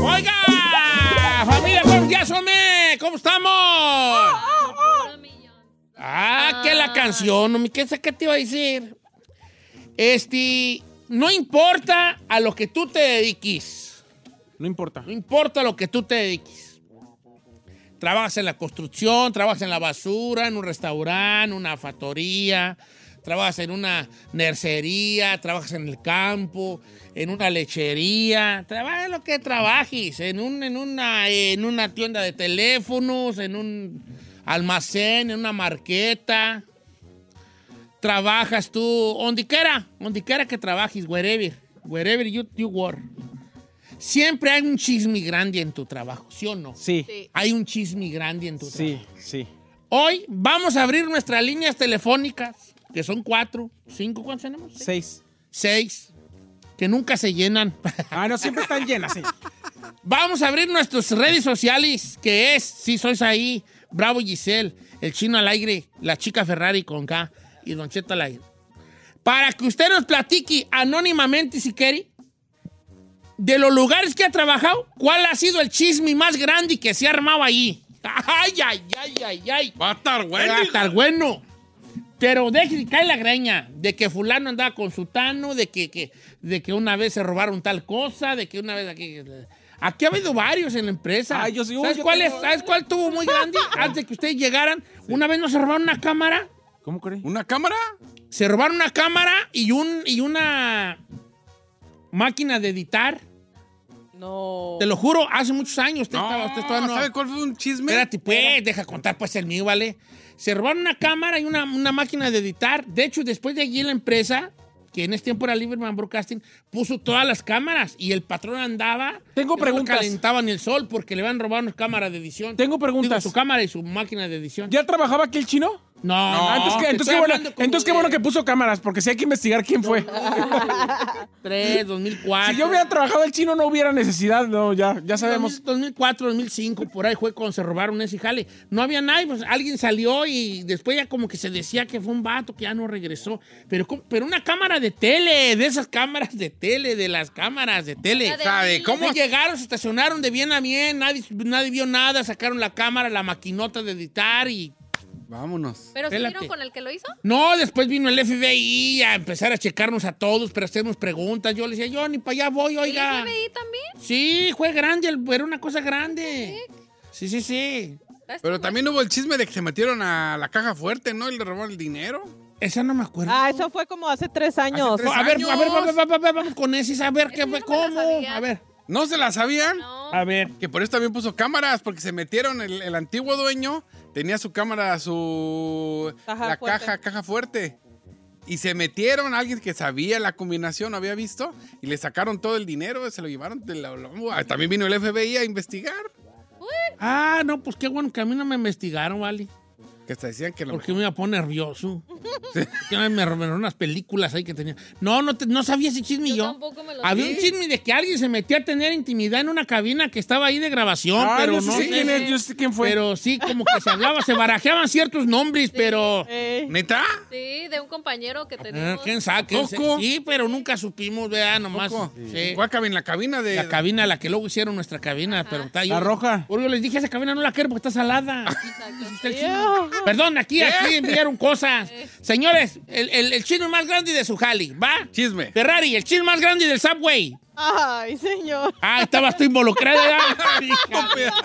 ¡Oiga! ¡Familia, días, hombre! ¿Cómo estamos? Ah, que la canción. ¿Qué, ¿Qué te iba a decir? Este, no importa a lo que tú te dediques. No importa. No importa lo que tú te dediques. Trabajas en la construcción, trabajas en la basura, en un restaurante, una factoría, trabajas en una nercería, trabajas en el campo, en una lechería, trabaja en lo que trabajes, en, un, en, una, en una tienda de teléfonos, en un almacén, en una marqueta. Trabajas tú, donde quiera, donde quiera que trabajes, wherever, wherever you, you work. Siempre hay un chisme grande en tu trabajo, ¿sí o no? Sí, Hay un chisme grande en tu sí, trabajo. sí. Hoy vamos a abrir nuestras líneas telefónicas, que son cuatro, cinco, ¿cuántos tenemos? Seis. Seis, que nunca se llenan. Ah, no, siempre están llenas, sí. Vamos a abrir nuestras redes sociales, que es, si sois ahí, Bravo Giselle, el chino al aire, la chica Ferrari con K y Don Cheto al aire. Para que usted nos platique anónimamente, si quiere, de los lugares que ha trabajado, ¿cuál ha sido el chisme más grande que se ha armado ahí? Ay, ay, ay, ay, ay. Va a estar bueno. Va a estar bueno. Pero deje cae la greña de que fulano andaba con sutano, de que, que- de que una vez se robaron tal cosa, de que una vez aquí... Aquí ha habido varios en la empresa. Ay, yo sí, ¿Sabes, yo cuál tengo- es, ¿Sabes cuál tuvo muy grande? Antes de que ustedes llegaran, una vez nos robaron una cámara. ¿Cómo cree? ¿Una cámara? Se robaron una cámara y, un, y una máquina de editar. No. Te lo juro, hace muchos años. Usted estaba- usted todavía no- ¿Sabe cuál fue un chisme? Espérate, pues, deja contar pues el mío, ¿vale? Se robaron una cámara y una, una máquina de editar. De hecho, después de allí la empresa, que en ese tiempo era Lieberman Broadcasting, puso todas las cámaras y el patrón andaba... Tengo no preguntas. calentaba ni el sol porque le habían robado una cámara de edición. Tengo preguntas. Digo, su cámara y su máquina de edición. ¿Ya trabajaba aquí el chino? No, entonces, qué, entonces, estoy qué bueno, entonces qué que puso cámaras, porque si hay que investigar quién fue. 2003, 2004. Si yo hubiera trabajado el chino no hubiera necesidad, no, ya, ya sabemos. 2004, 2005, por ahí fue cuando se robaron ese jale. No había nadie, pues alguien salió y después ya como que se decía que fue un vato que ya no regresó. Pero, pero una cámara de tele, de esas cámaras de tele, de las cámaras de tele. ¿Sabe ¿Cómo cómo? llegaron? Se estacionaron de bien a bien, nadie, nadie vio nada, sacaron la cámara, la maquinota de editar y... Vámonos. ¿Pero Espérate. siguieron con el que lo hizo? No, después vino el FBI a empezar a checarnos a todos, para hacernos preguntas. Yo le decía, yo ni para allá voy, oiga. ¿El FBI también? Sí, fue grande, era una cosa grande. Sí, sí, sí. Pero también hubo el chisme de que se metieron a la caja fuerte, ¿no? Y le robaron el dinero. Esa no me acuerdo. Ah, eso fue como hace tres años. tres a ver, a ver, va- va- va- va- vamos con ese, a ver qué fue, no cómo. A ver, ¿No se la sabían? No. a ver. Que por eso también puso cámaras, porque se metieron, el, el antiguo dueño tenía su cámara, su... Caja la fuerte. caja, caja fuerte. Y se metieron, alguien que sabía la combinación, había visto, y le sacaron todo el dinero, se lo llevaron. de la- la- también vino el FBI a investigar. Ah, no, pues qué bueno que a mí no me investigaron, ¿vale? Que hasta decían que lo Porque me iba a poner nervioso. Que me robaron unas películas ahí que tenía. No, no, te- no sabía ese chisme Yo yo. tampoco me lo Había sé. un chisme de que alguien se metió a tener intimidad en una cabina que estaba ahí de grabación, Ah, pero sí no sé sé. quién es, yo sé quién fue. Pero sí, como que se hablaba, se barajeaban ciertos nombres, pero. Eh, ¿Neta? Sí, de un compañero que Ah, teníamos. ¿Quién sabe? quién. Sí, pero nunca supimos, vea, nomás. Sí. En la cabina de... La cabina, la que luego hicieron nuestra cabina, pero está yo- La roja. Porque yo les dije, esa cabina no la quiero porque está salada. Está. Perdón, aquí, aquí enviaron cosas. Señores, el, el, el chino más grande de su jali, ¿va? Chisme. Ferrari, el chino más grande del Subway. Ay, señor. Ah, estabas tú involucrada.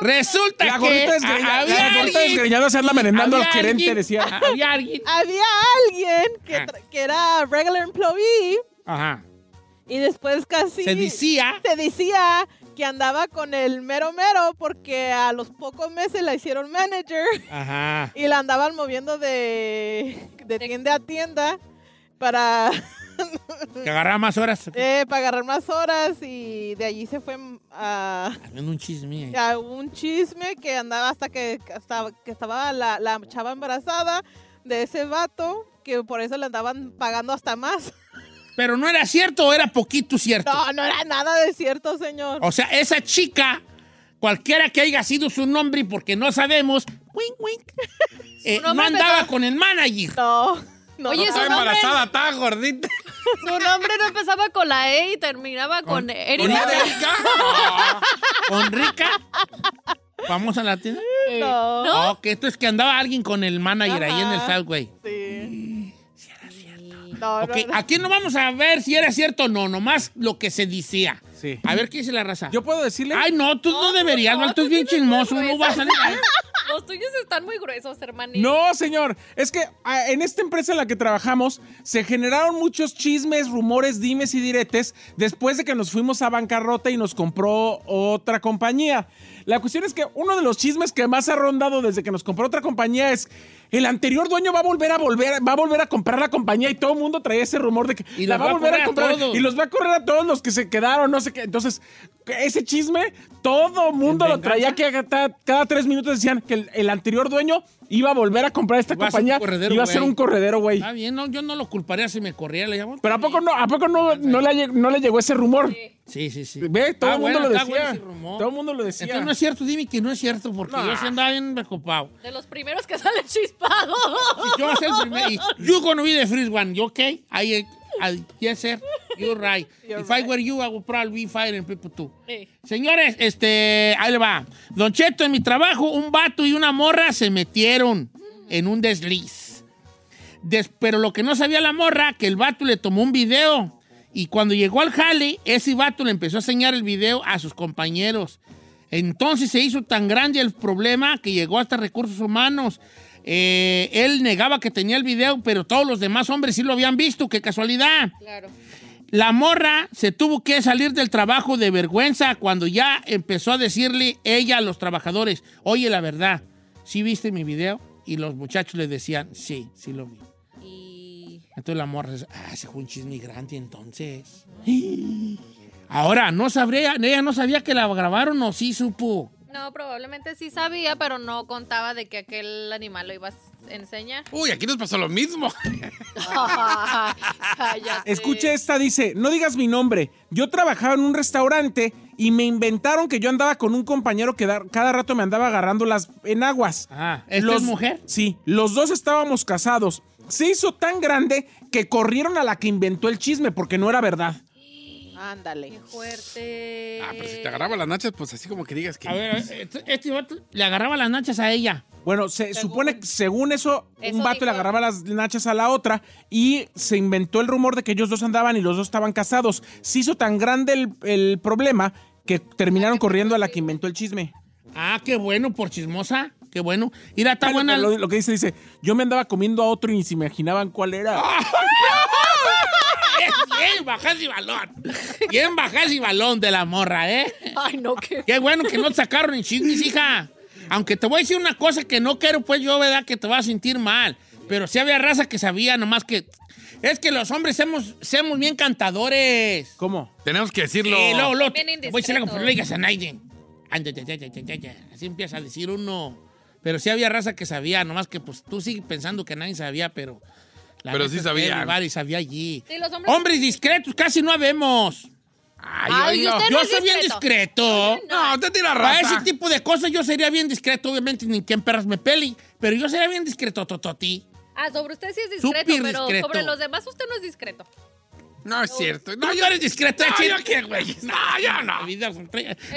Resulta La que había la gorrita desgreñada hacerla merendando al gerente, alguien- decía. Había alguien. Había alguien que, Ah. que era regular employee Ajá. y después casi Se decía. se decía que andaba con el mero mero porque a los pocos meses la hicieron manager Ajá. y la andaban moviendo de, de tienda a tienda para, Que agarraba más horas. eh, para agarrar más horas y de allí se fue a, Haciendo un chisme. a un chisme que andaba hasta que, hasta que estaba la, la chava embarazada de ese vato que por eso le andaban pagando hasta más. Pero no era cierto o era poquito cierto. No, no era nada de cierto, señor. O sea, esa chica, cualquiera que haya sido su nombre, y porque no sabemos, wink, wink, eh, no andaba con el manager. No, no. Oye, no. Estaba embarazada, estaba gordita. su nombre no empezaba con la E y terminaba con, Con- Erika. ¿Con Erika? Con Rica. Vamos a la tienda. No. ¿No? Ok, esto es que andaba alguien con el manager ahí en el. Southway. Sí. No, no, Ok, no. aquí no vamos a ver si era cierto o no, nomás lo que se decía. Sí. A ver qué dice la raza. Yo puedo decirle. Ay, no, tú no, deberías, tú es tú bien chismoso, no vas a salir. ahí. Los tuyos están muy gruesos, hermanito. No, señor. Es que ah, en esta empresa en la que trabajamos se generaron muchos chismes, rumores, dimes y diretes después de que nos fuimos a bancarrota y nos compró otra compañía. La cuestión es que uno de los chismes que más ha rondado desde que nos compró otra compañía es el anterior dueño va a volver a volver, va a volver a comprar la compañía y todo el mundo traía ese rumor de que Y la va a volver a a comprar todos. y los va a correr a todos los que se quedaron, no sé qué. Entonces, ese chisme todo el mundo lo traía que cada, cada tres minutos decían que el, el anterior dueño iba a volver a comprar esta Iba compañía corredero, iba a ser un corredero, güey. Está bien, no, yo no lo culparía si me corriera, le llamo. Pero ¿a poco no, a poco no, no, le, no le llegó ese rumor? Sí, sí, sí. Ve, todo Ah, el mundo bueno, lo decía. bueno. Todo el mundo lo decía. Entonces no es cierto, dime que no es cierto, porque No. yo sí andaba bien preocupado. De los primeros que salen chispados. Si yo voy a ser el primer, y you gonna be the first one, you okay? I, I, yes, sir, you're right. You're If I were you, I would probably be firing people too. Sí. Señores, este, ahí le va. Don Cheto, en mi trabajo, un vato y una morra se metieron en un desliz. Des- pero lo que no sabía la morra, que el vato le tomó un video. Y cuando llegó al jale, ese vato le empezó a enseñar el video a sus compañeros. Entonces se hizo tan grande el problema que llegó hasta recursos humanos. Eh, él negaba que tenía el video, pero todos los demás hombres sí lo habían visto. ¡Qué casualidad! Claro. La morra se tuvo que salir del trabajo de vergüenza cuando ya empezó a decirle ella a los trabajadores, oye, la verdad, ¿sí viste mi video? Y los muchachos le decían, sí, sí lo vi. Y. Entonces la morra dice, ah, se fue un chisme grande entonces. Ahora, no sabría, ella no sabía que la grabaron o sí supo. No, probablemente sí sabía, pero no contaba de que aquel animal lo ibas a enseñar. Uy, aquí nos pasó lo mismo. Escuche esta, dice, no digas mi nombre. Yo trabajaba en un restaurante y me inventaron que yo andaba con un compañero que da- cada rato me andaba agarrando las enaguas. Ah, ¿esta es mujer? Sí, los dos estábamos casados. Se hizo tan grande que corrieron a la que inventó el chisme porque no era verdad. Ándale. Qué fuerte. Ah, pero si te agarraba las nachas, pues así como que digas que. A ver, este, este vato le agarraba las nachas a ella. Bueno, se supone que según eso, Eso un vato dijo. le agarraba las nachas a la otra y se inventó el rumor de que ellos dos andaban y los dos estaban casados. Se hizo tan grande el, el problema que terminaron corriendo a la que inventó el chisme. Ah, qué bueno, por chismosa. Qué bueno. Mira, está buena. Lo, lo que dice, dice, yo me andaba comiendo a otro y ni se imaginaban cuál era. Bien, bajas y balón. Bien, bajas y balón de la morra, ¿eh? Ay, no, qué. Qué bueno que no te sacaron en chismes, hija. Aunque te voy a decir una cosa que no quiero, pues yo, ¿verdad? Que te vas a sentir mal. Pero sí había raza que sabía, nomás que. Es que los hombres somos, somos bien cantadores. ¿Cómo? Tenemos que decirlo. Y luego, luego, Bien voy a decir algo, pero no le digas a nadie. Ande, ya, ya, ya, ya, ya, ya. Así empieza a decir uno. Pero sí había raza que sabía, nomás que pues tú sigues pensando que nadie sabía, pero. La Pero sí el Bari sabía allí. Sí, los hombres- Hombres discretos casi no habemos. Ay, Ay, Yo no es soy bien discreto. No, usted tira Para raza. ese tipo de cosas yo sería bien discreto, obviamente, ni que en perras me peli. Pero yo sería bien discreto, Tototi. Ah, sobre usted sí es discreto, pero discreto. sobre los demás usted no es discreto. No es cierto. No, No, yo eres discreto. No, chino. yo qué, güey. No, yo no.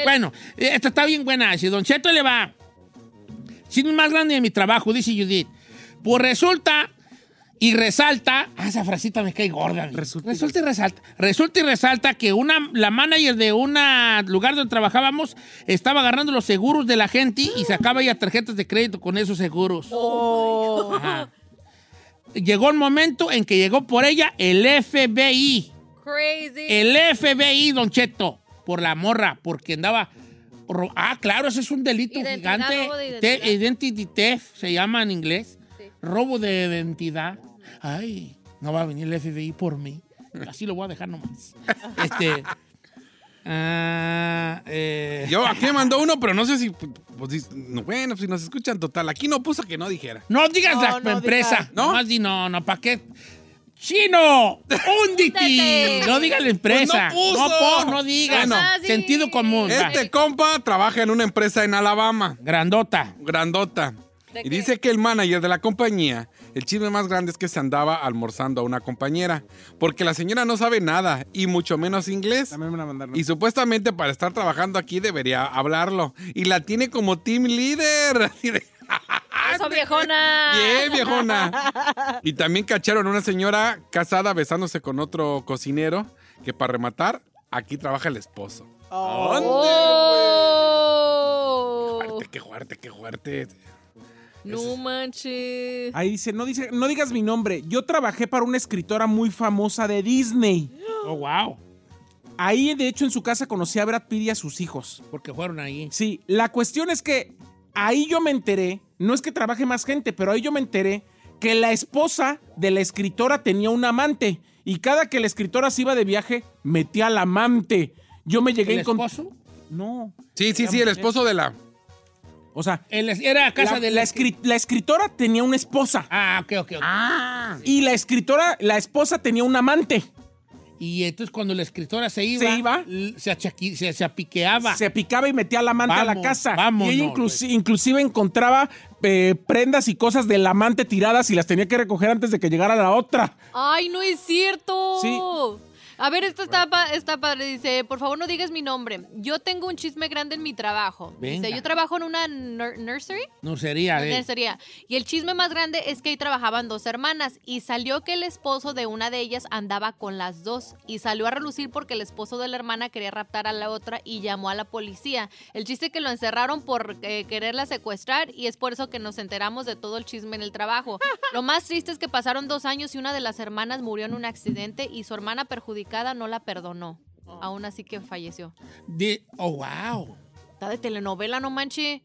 Bueno, esta está bien buena. Si Don Cheto le va. Sin más grande de mi trabajo, dice Judith. Pues resulta Y resalta, ah, esa frasita me cae gorda. Resulta Resulta, y resalta. Resulta y resalta que una, la manager de un lugar donde trabajábamos estaba agarrando los seguros de la gente y sacaba ya tarjetas de crédito con esos seguros. Ajá. Llegó el momento en que llegó por ella el FBI. Crazy. El FBI, Don Cheto, por la morra, porque andaba. Ah, claro, ese es un delito Identidad, gigante. de. Identity theft se llama en inglés. Robo de identidad. Ay, no va a venir el FBI por mí. Así lo voy a dejar nomás. Este. ah, eh, Yo aquí me mandó uno, pero no sé si. pues, no, bueno, si nos escuchan total. Aquí no puso que no dijera. no digas No, la no empresa. digas. ¿No? Nomás di no, no, ¿para qué? ¡Chino! Húndete. No digas la empresa. Pues no puso. no, no digas. Bueno. Ah, sí. Sentido común. Este compa trabaja en una empresa en Alabama, Grandota. grandota. ¿De Y qué? dice que el manager de la compañía, el chisme más grande es que se andaba almorzando a una compañera, porque la señora no sabe nada y mucho menos inglés. También me la mandaron. Y supuestamente para estar trabajando aquí debería hablarlo. Y la tiene como team leader. Así de, Eso, viejona. Bien, viejona. Y también cacharon a una señora casada besándose con otro cocinero que para rematar, aquí trabaja el esposo. Oh. Fuerte, qué fuerte, qué fuerte. No manches. Ahí dice no, dice, no digas mi nombre. Yo trabajé para una escritora muy famosa de Disney. Oh, wow. Ahí, de hecho, en su casa conocí a Brad Pitt y a sus hijos. Porque fueron ahí. Sí, la cuestión es que ahí yo me enteré, no es que trabaje más gente, pero ahí yo me enteré que la esposa de la escritora tenía un amante. Y cada que la escritora se iba de viaje, metía al amante. Yo me llegué ¿El esposo? No. Sí, sí, sí, el esposo de la. O sea, El- era casa la, de la escri- la escritora tenía una esposa. Ah, ok, ok. ok. Y la escritora, la esposa tenía un amante. Y entonces cuando la escritora se iba, Se iba. se, se, se apiqueaba. Se picaba y metía al amante a la Vamos, casa. vámonos, y ella inclusi- inclusive encontraba eh, prendas y cosas del amante tiradas y las tenía que recoger antes de que llegara la otra. Ay, no es cierto. Sí. A ver, esto está, pa- está padre. Dice, por favor no digas mi nombre. Yo tengo un chisme grande en mi trabajo. Venga. Dice, yo trabajo en una nur- nursery. No sería, eh. Nursería. Y el chisme más grande es que ahí trabajaban dos hermanas y salió que el esposo de una de ellas andaba con las dos y salió a relucir porque el esposo de la hermana quería raptar a la otra y llamó a la policía. El chiste es que lo encerraron por eh, quererla secuestrar y es por eso que nos enteramos de todo el chisme en el trabajo. Lo más triste es que pasaron dos años y una de las hermanas murió en un accidente y su hermana no la perdonó. Aún así que falleció. De- oh, wow. Está de telenovela, no manche.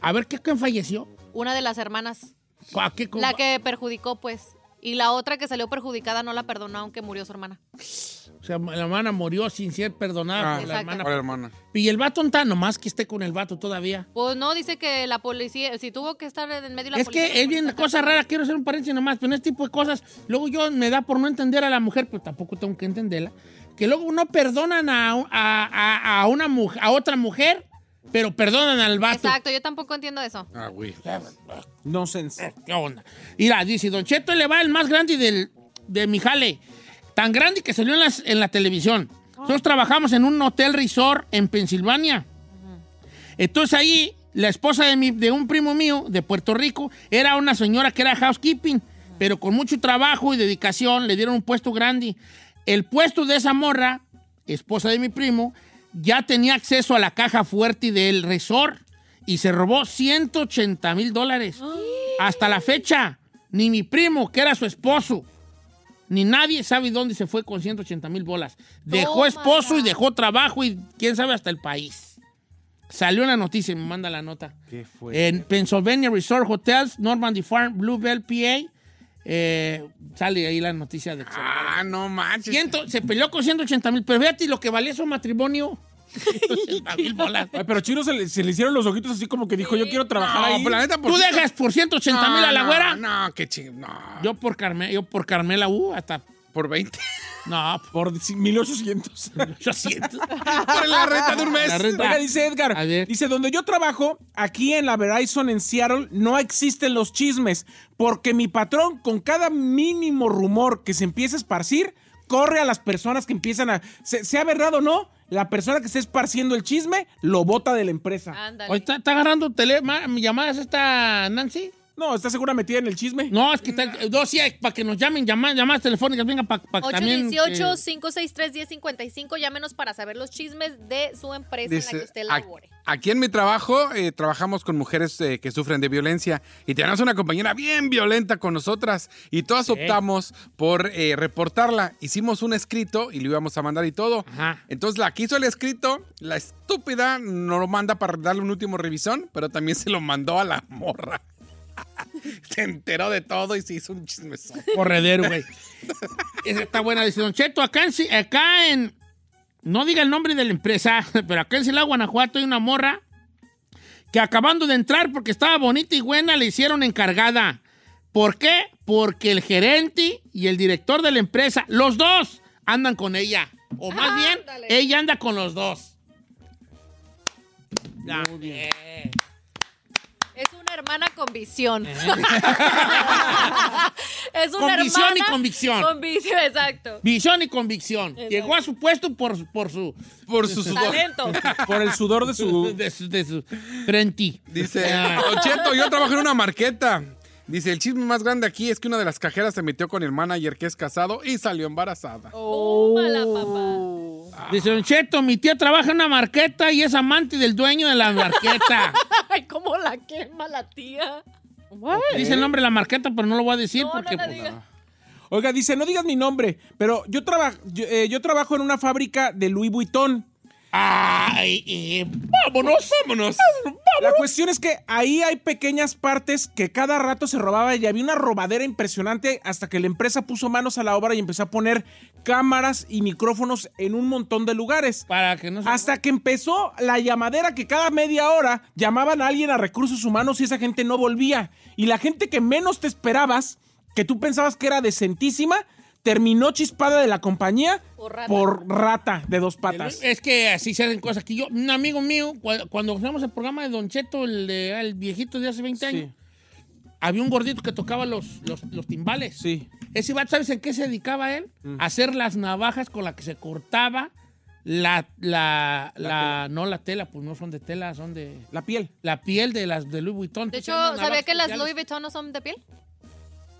A ver, ¿qué, ¿quién falleció? Una de las hermanas. ¿A qué La que perjudicó, pues. Y la otra que salió perjudicada no la perdonó, aunque murió su hermana. O sea, la hermana murió sin ser perdonada Ah, por la hermana. Y el vato está nomás que esté con el vato todavía. Pues no, dice que la policía, si tuvo que estar en medio de la Es policía. que es bien cosa rara, quiero hacer un paréntesis nomás, pero en este tipo de cosas, luego yo me da por no entender a la mujer, pero tampoco tengo que entenderla, que luego no perdonan a, a- a- a una mujer, a otra mujer, pero perdonan al vato. Exacto, yo tampoco entiendo eso. Ah, güey. No sense. ¿Qué onda? Mira, dice, Don Cheto le va el más grande del, de mi jale. Tan grande que salió en, las- en la televisión. Nosotros trabajamos en un hotel resort en Pensilvania. Entonces ahí, la esposa de, mi- de un primo mío de Puerto Rico era una señora que era housekeeping, pero con mucho trabajo y dedicación le dieron un puesto grande. El puesto de esa morra, esposa de mi primo, ya tenía acceso a la caja fuerte del resort y se robó 180 mil dólares. Hasta la fecha, ni mi primo, que era su esposo, ni nadie sabe dónde se fue con 180 mil bolas. Dejó Tómala. esposo y dejó trabajo y quién sabe hasta el país. Salió en la noticia, me manda la nota. ¿Qué fue? En Pennsylvania Resort Hotels, Normandy Farm, Bluebell, PA. Eh, sale ahí la noticia de que se Ah, no manches. Ciento- se peleó con 180 mil, pero fíjate lo que valía su matrimonio. 180 mil bolas. Ay, pero Chino se le, se le hicieron los ojitos así como que dijo, yo quiero trabajar No, ahí. pues la neta, por ¿Tú dejas por 180 mil a la No, güera? No, qué ching. No. Yo por, Carme- yo por Carmela, uh, hasta... por 20. No, Por 1800. por 800. por la renta de un mes. La renta. Oiga, dice Edgar, A ver. dice, donde yo trabajo, aquí en la Verizon en Seattle, no existen los chismes, porque mi patrón, con cada mínimo rumor que se empieza a esparcir, corre a las personas que empiezan a... se- sea verdad o no, la persona que esté esparciendo el chisme, lo bota de la empresa. Ándale. Hoy está, está agarrando tele, ma- llamadas esta Nancy. No, ¿estás segura metida en el chisme? No, es que tal, no, sí, para que nos llamen, llamadas, llamadas telefónicas, venga, para también. eh, 818-563-1055. Llámenos para saber los chismes de su empresa en la que usted "Ac- labore. Aquí en mi trabajo eh, trabajamos con mujeres eh, que sufren de violencia y tenemos una compañera bien violenta con nosotras y todas optamos por eh, reportarla. Hicimos un escrito y lo íbamos a mandar y todo. Ajá. Entonces la que hizo el escrito, la estúpida no lo manda para darle un último revisón, pero también se lo mandó a la morra. se enteró de todo y se hizo un chismezón. Corredero, güey. Esa está buena. Dice Don Cheto, acá en, acá en. No diga el nombre de la empresa, pero acá en Silao, Guanajuato, hay una morra que acabando de entrar porque estaba bonita y buena, le hicieron encargada. ¿Por qué? Porque el gerente y el director de la empresa, los dos, andan con ella. O más bien, ella anda con los dos. Ya, bien. Hermana con visión. Eh. es una Con visión y hermana convicción. Con visión, exacto. Visión y convicción. Llegó a su puesto por, por su Por su sudor. Talento. Por el sudor de su... de su, de su frente. Dice, Ah. Don Cheto, yo trabajo en una marqueta. Dice, el chisme más grande aquí es que una de las cajeras se metió con el manager que es casado y salió embarazada. Tómala, papá. Dice Don Cheto, mi tía trabaja en una marqueta y es amante del dueño de la marqueta. Ay, cómo la quema la tía. What? Dice el nombre de la marqueta, pero no lo voy a decir No, no porque... la pues, diga. Oiga, dice, no digas mi nombre, pero yo, traba- yo, eh, yo trabajo en una fábrica de Louis Vuitton. ¡Ay! eh, ¡Vámonos! ¡Vámonos! La cuestión es que ahí hay pequeñas partes que cada rato se robaba y había una robadera impresionante hasta que la empresa puso manos a la obra y empezó a poner cámaras y micrófonos en un montón de lugares. Para que no se... Hasta que empezó la llamadera que cada media hora llamaban a alguien a recursos humanos y esa gente no volvía. Y la gente que menos te esperabas, que tú pensabas que era decentísima, terminó chispada de la compañía Por rata. por rata de dos patas. Es que así se hacen cosas. Que yo, un amigo mío, cu- cuando hacíamos el programa de Don Cheto, el, de, el viejito de hace 20 años, había un gordito que tocaba los, los, los timbales. Sí. Ese vato, ¿sabes en qué se dedicaba él? Mm. A hacer las navajas con las que se cortaba la, la, la, no la tela, pues no son de tela, son de La piel. la piel de las de Louis Vuitton. De hecho, ¿sabía que las. Louis Vuitton no son de piel?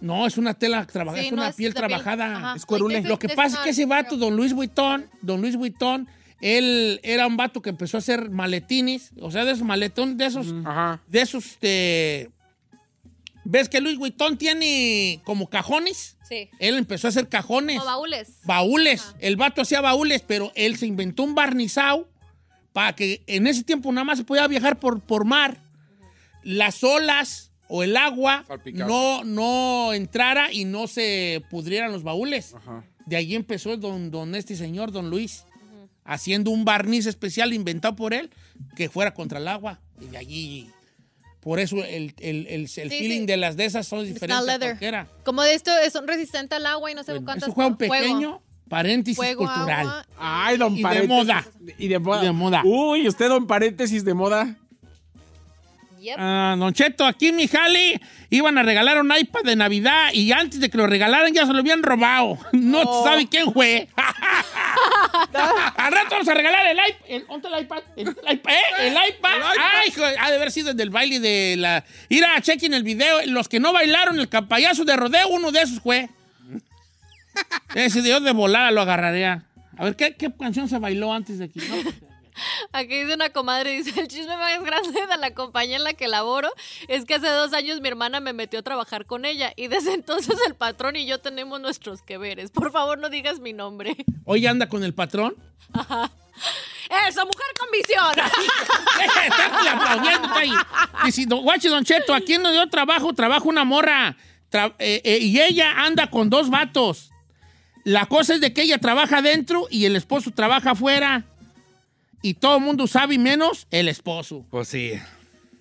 No, es una tela trabajada, Sí, es no una es piel de piel. trabajada. Es cuerule. Lo que pasa es que ese vato, don Luis Vuitton, don Luis Vuitton, él era un vato que empezó a hacer maletines, o sea, de esos maletón, de esos, Ajá. de esos, este, ¿ves que Luis Vuitton tiene como cajones? Sí. Él empezó a hacer cajones. O baúles. Baúles. El vato hacía baúles, pero él se inventó un barnizado para que en ese tiempo nada más se podía viajar por, por mar. Las olas o el agua Salpicado. no, no entrara y no se pudrieran los baúles. Ajá. De allí empezó don, don este señor, don Luis, haciendo un barniz especial inventado por él que fuera contra el agua. Y de allí, por eso el, el- el- el feeling sí. de las de esas son diferentes. not a leather. cualquiera. Como de esto, son resistentes al agua y no sé Bueno, cuántas. eso fue un Fuego. pequeño paréntesis Fuego, cultural. agua. Ay, don Y de paréntesis. moda. Y de moda. Y de moda. Uy, usted, don paréntesis de moda. Yep. Ah, don Cheto, aquí en mi jale iban a regalar un iPad de Navidad y antes de que lo regalaran ya se lo habían robado. No Oh. sabe quién fue. Al rato vamos a regalar el iPad. El, ¿Dónde está el iPad? El, iPad, ¿eh? El iPad. Ay, hijo, ha de haber sido el del baile de la... Ir a chequen el video. Los que no bailaron el payaso de rodeo, uno de esos fue. Ese Dios de volada lo agarraría. A ver, ¿qué, qué canción se bailó antes de aquí? No, pues, Aquí dice una comadre, dice, el chisme más grande de la compañía en la que laboro es que hace dos años mi hermana me metió a trabajar con ella y desde entonces el patrón y yo tenemos nuestros que veres. Por favor, no digas mi nombre. Hoy anda con el patrón. ¡Esa mujer con visión! Estarle aplaudiendo, está ahí. Dice, don, guache, don Cheto, aquí en donde yo trabajo, trabajo una morra. Tra- eh, eh, y ella anda con dos vatos. La cosa es de que ella trabaja adentro y el esposo trabaja afuera. Y todo el mundo sabe menos el esposo. Pues sí.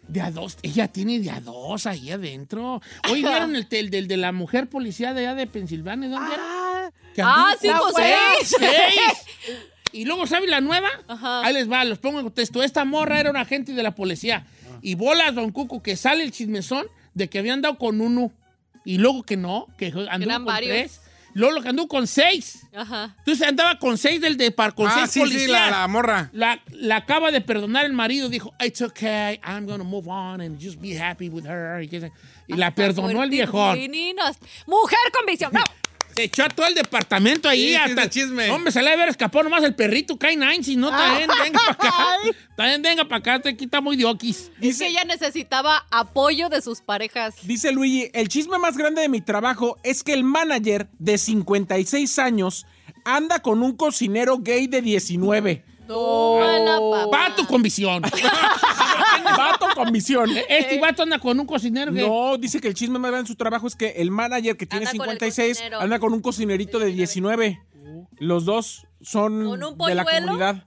De a dos, ella tiene de a dos ahí adentro. Hoy vieron el, del del de la mujer policía de allá de Pensilvania. ¿Dónde era? Ah, Que ¡Ah, anduvo- sí, pues seis! ¡Seis! Y luego, ¿sabe la nueva? Ajá. Ahí les va, los pongo en contexto. Esta morra era un agente de la policía. Y bolas, don Cuco, que sale el chismezón de que habían dado con uno. Y luego que no, que anduvo Eran con varios. tres. Luego lo que anduvo con seis. Ajá. Entonces andaba con seis del de par, con ah, seis sí, policías. sí, la, la morra. La, la acaba de perdonar el marido, dijo, it's okay, I'm gonna move on and just be happy with her. Y, y la perdonó el viejón. Meninas. Mujer con visión. No. Se echó a todo el departamento ahí Sí, sí, hasta ese chisme. Hombre, se le debe haber escapado nomás el perrito K9, si no, también venga para acá. También venga para acá, te quita muy de oquis. Es que ella necesitaba apoyo de sus parejas. Dice Luigi, el chisme más grande de mi trabajo es que el manager de 56 años anda con un cocinero gay de 19. Tómala, papá. Pato con visión. Vato con misión. Este vato anda con un cocinero que... No, dice que el chisme más grande de su trabajo es que el manager que tiene Anda con el 56 cocinero. anda con un cocinerito de 19. Los dos son ¿Con un de la comunidad.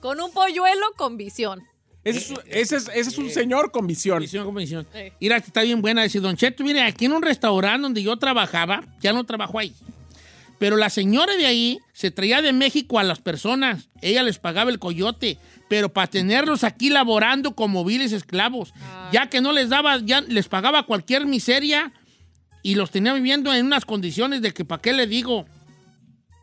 Con un polluelo con visión. Ese es, ese es- ese es un señor con visión. Visión con visión. Mira, que está bien buena. Dice, Don Cheto, mire, aquí en un restaurante donde yo trabajaba, ya no trabajo ahí. Pero la señora de ahí se traía de México a las personas. Ella les pagaba el coyote, pero para tenerlos aquí laborando como viles esclavos. Ya que no les daba, ya les pagaba cualquier miseria y los tenía viviendo en unas condiciones de que, ¿para qué le digo?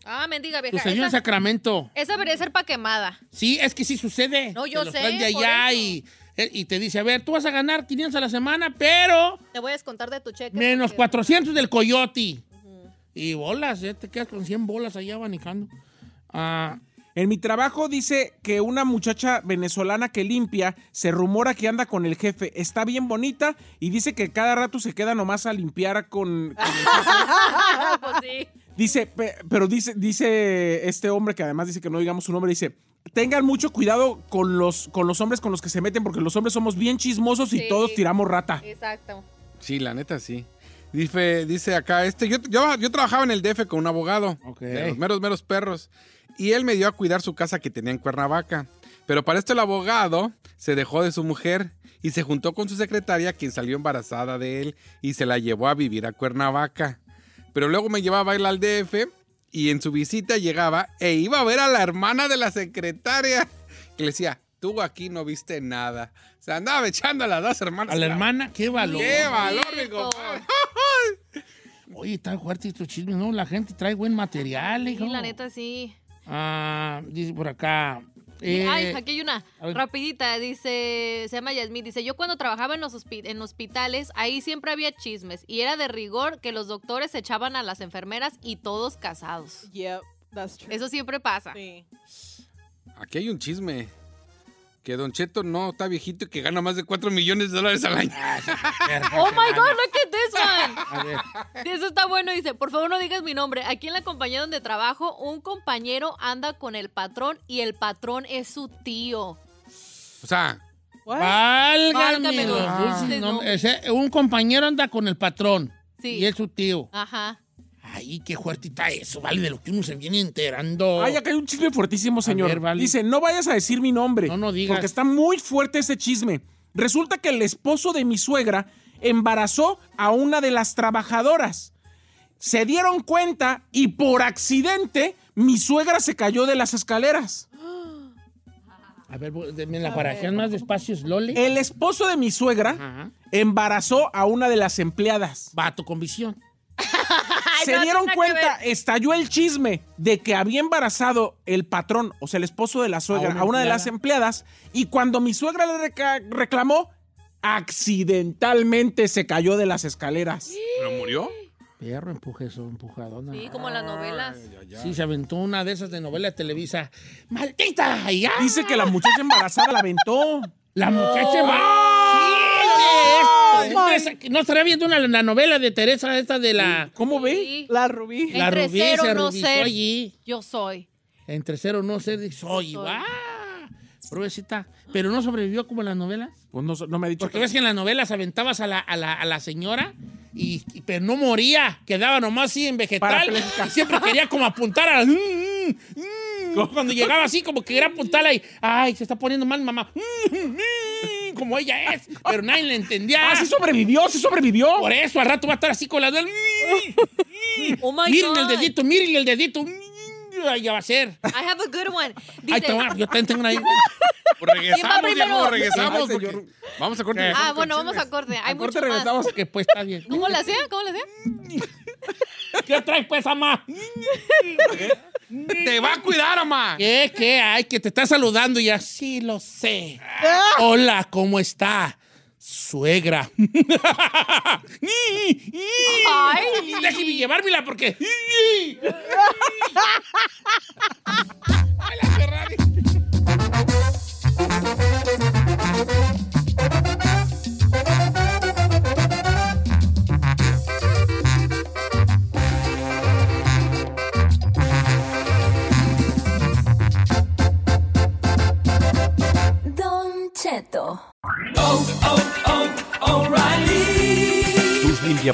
Ah, mendiga vieja. Sucedió en Esa, Sacramento. esa debería ser pa' quemada. Sí, es que sí sucede. No, yo Te los sé, de allá y, eh, y te dice, a ver, tú vas a ganar 500 a la semana, pero Te voy a descontar de tu cheque. menos porque- 400 del coyote. Y bolas, ya te quedas con 100 bolas allá abanicando. Ah, En mi trabajo dice que una muchacha venezolana que limpia se rumora que anda con el jefe. Está bien bonita y dice que cada rato se queda nomás a limpiar con, con el jefe. Ah, pues sí. Dice, pe- pero dice, dice este hombre que además dice que no digamos su nombre, dice, tengan mucho cuidado con los, con los hombres con los que se meten, porque los hombres somos bien chismosos y Sí. todos tiramos rata. Exacto. Sí, la neta, sí. Dice, dice acá, este, yo, yo, yo trabajaba en el DF con un abogado. De los meros, meros perros. Y él me dio a cuidar su casa que tenía en Cuernavaca. Pero para esto el abogado se dejó de su mujer y se juntó con su secretaria, quien salió embarazada de él y se la llevó a vivir a Cuernavaca. Pero luego me llevaba él al DF y en su visita llegaba e iba a ver a la hermana de la secretaria que le decía, tú aquí no viste nada. Se andaba echando a las dos hermanas. a la hermana, qué valor. ¡Qué valor, mi compadre! Oye, está fuerte estos chismes, ¿no? La gente trae buen material, hijo. Sí, la neta sí. Ah, dice por acá. eh, Ay, aquí hay una rapidita, dice, se llama Yasmín, dice, yo cuando trabajaba en los hospi- en hospitales, ahí siempre había chismes y era de rigor que los doctores echaban a las enfermeras y todos casados. Yep, that's true. Eso siempre pasa. Sí. Aquí hay un chisme. Que Don Cheto no está viejito y que gana más de 4 millones de dólares al año. Oh my god, look at this one. A ver. Eso está bueno, dice, por favor no digas mi nombre. Aquí en la compañía donde trabajo, un compañero anda con el patrón y el patrón es su tío. O sea, What? Válgame Válgame dulces nombres. Ese- Un compañero anda con el patrón. Sí. Y es su tío. Ajá. Ay, qué fuerte está eso, vale, de lo que uno se viene enterando. Ay, acá hay un chisme fuertísimo, señor. ver, vale. Dice, no vayas a decir mi nombre. No, no digas. Porque está muy fuerte ese chisme. Resulta que el esposo de mi suegra embarazó a una de las trabajadoras. Se dieron cuenta y por accidente mi suegra se cayó de las escaleras. A ver, me la parajean más despacio, Loli. El esposo de mi suegra Ajá. embarazó a una de las empleadas. Vato con visión. Se no, dieron cuenta, estalló el chisme de que había embarazado el patrón, o sea, el esposo de la suegra, A una a una, de las empleadas, y cuando mi suegra le reclamó, accidentalmente se cayó de las escaleras. ¿pero murió? Perro empujezón, empujadona. Sí, como las novelas. Sí, se aventó una de esas de novela de Televisa. ¡Maldita! ¡Ya! Dice que la muchacha embarazada la aventó. La muchacha va. No estaría viendo una, la novela de Teresa, esta de la. ¿Cómo ve? Sí. La rubí. La Entre rubí cero se no rubizó ser. allí. Yo soy. Entre cero no ser, Soy. Pruebecita. Pero no sobrevivió como en las novelas. Pues no, no me ha dicho. Porque ves que en las novelas aventabas a la, a la, a la señora y, y- pero no moría, quedaba nomás así en vegetal y siempre quería como apuntar a... Cuando llegaba así como que quería apuntar ahí, ay, se está poniendo mal mamá, como ella es, pero nadie le entendía. Ah, sí sobrevivió, sí sobrevivió. Por eso al rato va a estar así con la... Oh my miren God. el dedito, miren el dedito. Ya va a ser. I have a good one. Ay, Dice, va- yo también tengo una... Regresamos, primero? regresamos. Ay, porque- señor. Vamos a corte. Ah, bueno, vamos a corte. Hay A corte más. regresamos. Que pues está bien. ¿Cómo le hacía? ¿Cómo le hacía? ¿Qué traes, pues, ama? ¡Te va a cuidar, mamá! ¿Qué, qué? Ay, que te está saludando y así lo sé. Hola, ¿cómo está? Suegra. Ay. Déjeme llevármela porque.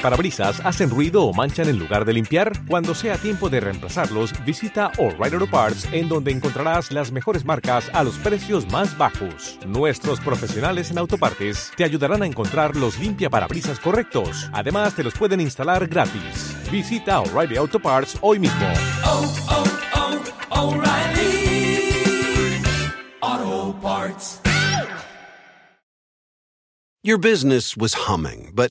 ¿Tus limpiaparabrisas hacen ruido o manchan en lugar de limpiar? Cuando sea tiempo de reemplazarlos, visita O'Reilly Auto Parts en donde encontrarás las mejores marcas a los precios más bajos. Nuestros profesionales en autopartes te ayudarán a encontrar los limpiaparabrisas correctos. Además, te los pueden instalar gratis. Visita O'Reilly Auto Parts hoy mismo. Your business was humming, but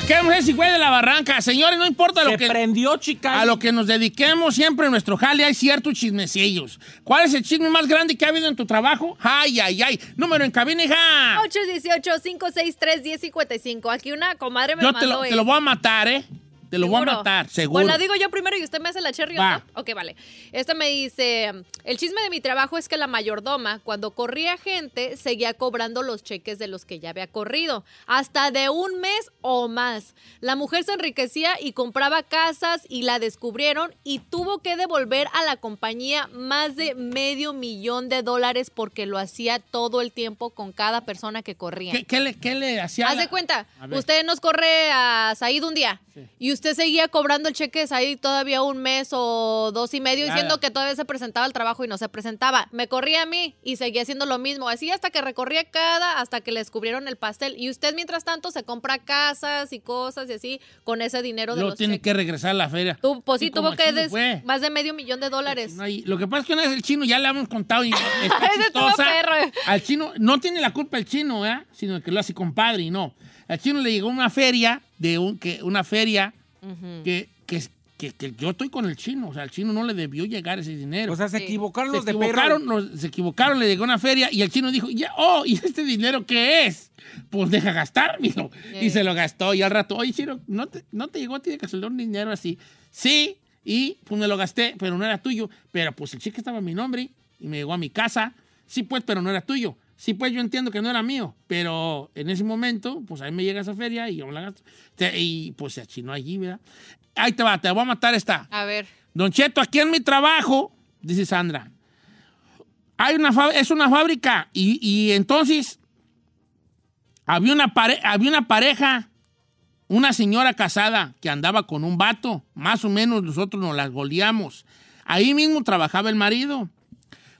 Saquemos ese güey de la barranca. Señores, no importa lo Se que. prendió, chica. A lo que nos dediquemos siempre en nuestro jale hay ciertos chismecillos. ¿Cuál es el chisme más grande que ha habido en tu trabajo? Ay, ay, ay. Número en cabina, hija. 818-563-1055. Aquí una comadre me Yo te mandó lo, te lo voy a matar, ¿eh? Te lo voy a ¿Seguro? matar, seguro. Bueno, la digo yo primero y usted me hace la cherry. Va. ¿no? Ok, vale. Esta me dice, el chisme de mi trabajo es que la mayordoma, cuando corría gente, seguía cobrando los cheques de los que ya había corrido, hasta de un mes o más. La mujer se enriquecía y compraba casas y la descubrieron y tuvo que devolver a la compañía más de medio millón de dólares porque lo hacía todo el tiempo con cada persona que corría. ¿Qué, qué le, qué le hacía? Haz la- de cuenta, usted nos corre a Said un día y usted seguía cobrando el cheque Said todavía un mes o dos y medio Nada. diciendo que todavía se presentaba al trabajo y no se presentaba. Me corría a mí y seguía haciendo lo mismo, así hasta que recorría cada, hasta que le descubrieron el pastel. Y usted mientras tanto se compra casas y cosas y así con ese dinero de Luego los tiene cheques. que regresar a la feria. Tú, pues sí, tuvo que des- más de medio millón de dólares. No hay- lo que pasa es que una vez el chino, ya le hemos contado y está chistosa. perro. Al chino, no tiene la culpa el chino, ¿eh? Sino que lo hace compadre y no. Al chino le llegó una feria, de un, que, una feria que, que, que, que yo estoy con el chino. O sea, al chino no le debió llegar ese dinero. O sea, se Sí. equivocaron se los de equivocaron, perro. los- se equivocaron, le llegó una feria y el chino dijo, ya, oh, ¿y este dinero qué es? Pues deja gastármelo. Y se lo gastó y al rato, oye, chino, ¿no te, no te llegó a ti de casualidad un dinero así? Sí, y pues me lo gasté, pero no era tuyo. Pero pues el cheque estaba a mi nombre y me llegó a mi casa. Sí, pues, pero no era tuyo. Sí, pues yo entiendo que no era mío, pero en ese momento, pues ahí me llega esa feria y yo me la gasto. Y pues se achinó allí, ¿verdad? Ahí te va, te voy a matar esta. A ver. Don Cheto, aquí en mi trabajo, dice Sandra, hay una es una fábrica y, y entonces había una, había una pareja, una señora casada que andaba con un vato, más o menos nosotros nos las goleamos. Ahí mismo trabajaba el marido.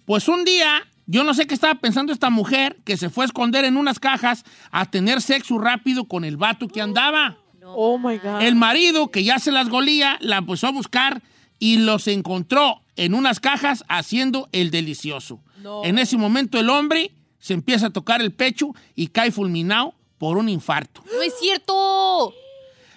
Pues un día, yo no sé qué estaba pensando esta mujer que se fue a esconder en unas cajas a tener sexo rápido con el vato que andaba. Oh my God. El marido, que ya se las golía, la empezó a buscar y los encontró en unas cajas haciendo el delicioso. En ese momento el hombre se empieza a tocar el pecho y cae fulminado por un infarto. No es cierto.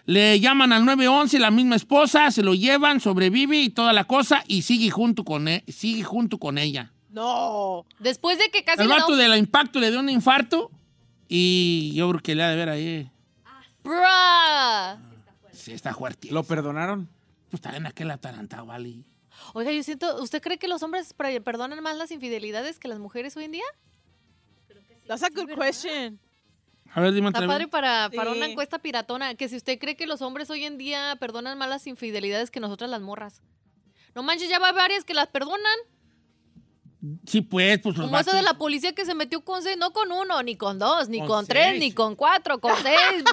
Le llaman al 911, la misma esposa, se lo llevan, sobrevive y toda la cosa y sigue junto con, e- sigue junto con ella. No. Después de que casi El vato un- del impacto le dio un infarto y yo creo que le ha de ver ahí. Bruh. Sí, está fuerte. ¿Lo perdonaron? Pues está en aquel atarantado, ¿vale? Oiga, yo siento, ¿usted cree que los hombres perdonan más las infidelidades que las mujeres hoy en día? That's a good question. A ver, dime Está padre para, para Sí. una encuesta piratona, que si usted cree que los hombres hoy en día perdonan más las infidelidades que nosotras las morras. No manches, ya va varias que las perdonan. Sí, pues, pues los Como vatos- de la policía que se metió con seis, no con uno, ni con dos, ni Con con, tres, seis. ni con cuatro, con seis.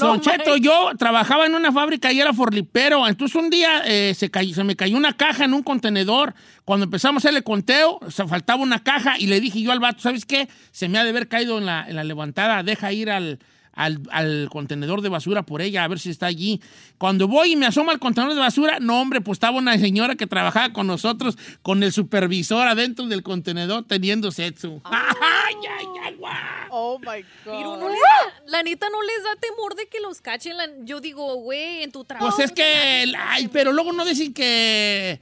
No Don Cheto, yo trabajaba en una fábrica y era forlipero. Entonces un día eh, se, cayó- se me cayó una caja en un contenedor. Cuando empezamos a hacerle conteo, se faltaba una caja y le dije yo al vato, ¿sabes qué? Se me ha de haber caído en la, en la levantada, deja ir al, al, al contenedor de basura por ella, a ver si está allí. Cuando voy y me asomo al contenedor de basura, no, hombre, pues estaba una señora que trabajaba con nosotros, con el supervisor adentro del contenedor teniendo sexo. ¡Ay, ay, ay, guau! Oh my God. Pero no les da- la neta no les da temor de que los cachen. la- yo digo, güey, en tu trabajo. Pues es que, ay, pero luego no decir que,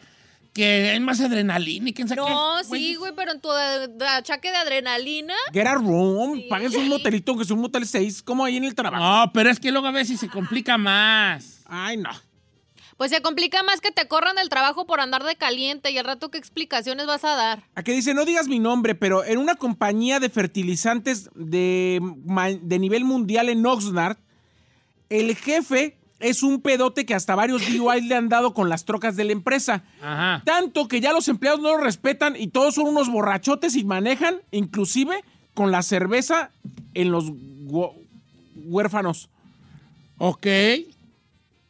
que es más adrenalina y quién sabe No, qué. sí, güey, pero en tu achaque de adrenalina. Get a room. Pagues un motelito que es un motel 6, como ahí en el trabajo. No, pero es que luego a veces se complica más. Ay, no. Pues se complica más que te corran del trabajo por andar de caliente y al rato qué explicaciones vas a dar. Aquí dice, no digas mi nombre, pero en una compañía de fertilizantes de, de nivel mundial en Oxnard, el jefe es un pedote que hasta varios DUIs le han dado con las trocas de la empresa. Ajá. Tanto que ya los empleados no lo respetan y todos son unos borrachotes y manejan, inclusive con la cerveza en los huérfanos. Ok.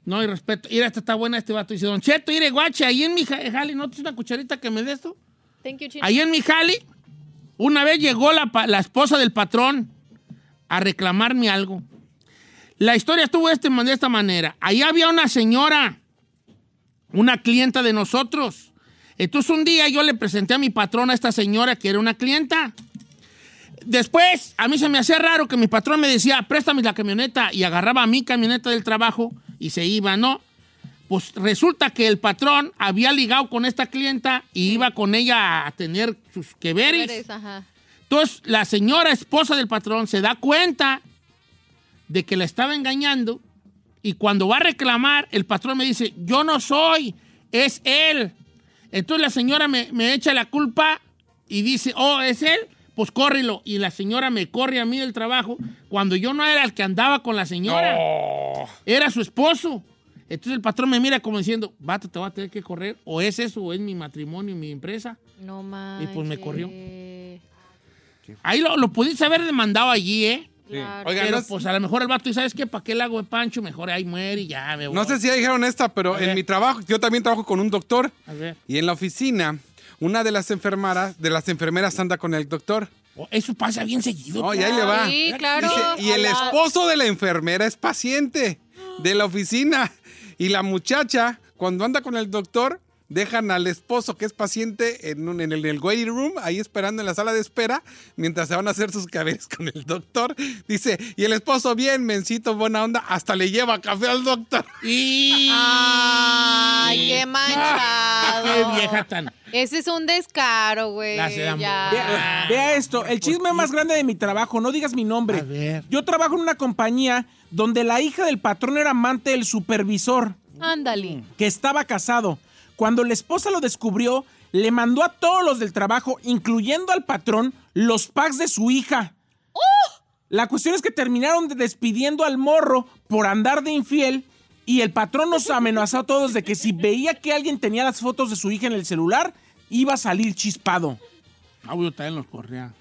No, y respeto. Mira, esta está buena este vato. Dice, Don Cheto, mire, guache, ahí en mi ja- jali, ¿no tienes una cucharita que me dé esto? Thank you, Chino. Ahí en mi jali, una vez llegó la, la esposa del patrón a reclamarme algo. La historia estuvo de, este, de esta manera. Ahí había una señora, una clienta de nosotros. Entonces un día yo le presenté a mi patrón a esta señora que era una clienta. Después, a mí se me hacía raro que mi patrón me decía, préstame la camioneta y agarraba mi camioneta del trabajo y se iba, ¿no? Pues resulta que el patrón había ligado con esta clienta y iba con ella a tener sus que veres. Eres, ajá. Entonces, la señora esposa del patrón se da cuenta de que la estaba engañando y cuando va a reclamar, el patrón me dice, yo no soy, es él. Entonces la señora me, me echa la culpa y dice, oh, es él, pues córrelo. Y la señora me corre a mí del trabajo cuando yo no era el que andaba con la señora, era su esposo. Entonces el patrón me mira como diciendo, vato, te va a tener que correr, o es eso, o es mi matrimonio, mi empresa. No Y manches. pues me corrió. Ahí lo, lo pudiste haber demandado allí, ¿eh? Claro. Oiga, Pero no, pues a lo mejor el vato, ¿y sabes qué? ¿Para qué le hago de Pancho? Mejor ahí muere y ya me voy. no sé si ya dijeron esta, pero en mi trabajo, yo también trabajo con un doctor. A ver. Y en la oficina, una de las enfermeras, de las enfermeras anda con el doctor. Oh, Eso pasa bien seguido. No, y ahí le va. Sí, claro. Dice, y el esposo de la enfermera es paciente de la oficina. Y la muchacha, cuando anda con el doctor, dejan al esposo que es paciente en, un- en el, en el waiting room, ahí esperando en la sala de espera, mientras se van a hacer sus caberes con el doctor. Dice, y el esposo bien, mencito, buena onda, hasta le lleva café al doctor. Y... Ay, qué manchado. Qué vieja tan... Ese es un descaro, güey. Vea, vea esto, el chisme más grande de mi trabajo, no digas mi nombre. A ver. Yo trabajo en una compañía donde la hija del patrón era amante del supervisor, Ándale. que estaba casado. Cuando la esposa lo descubrió, le mandó a todos los del trabajo, incluyendo al patrón, los packs de su hija. La cuestión es que terminaron de- despidiendo al morro por andar de infiel y el patrón nos amenazó a todos de que si veía que alguien tenía las fotos de su hija en el celular, iba a salir chispado. Ah, yo también los corría.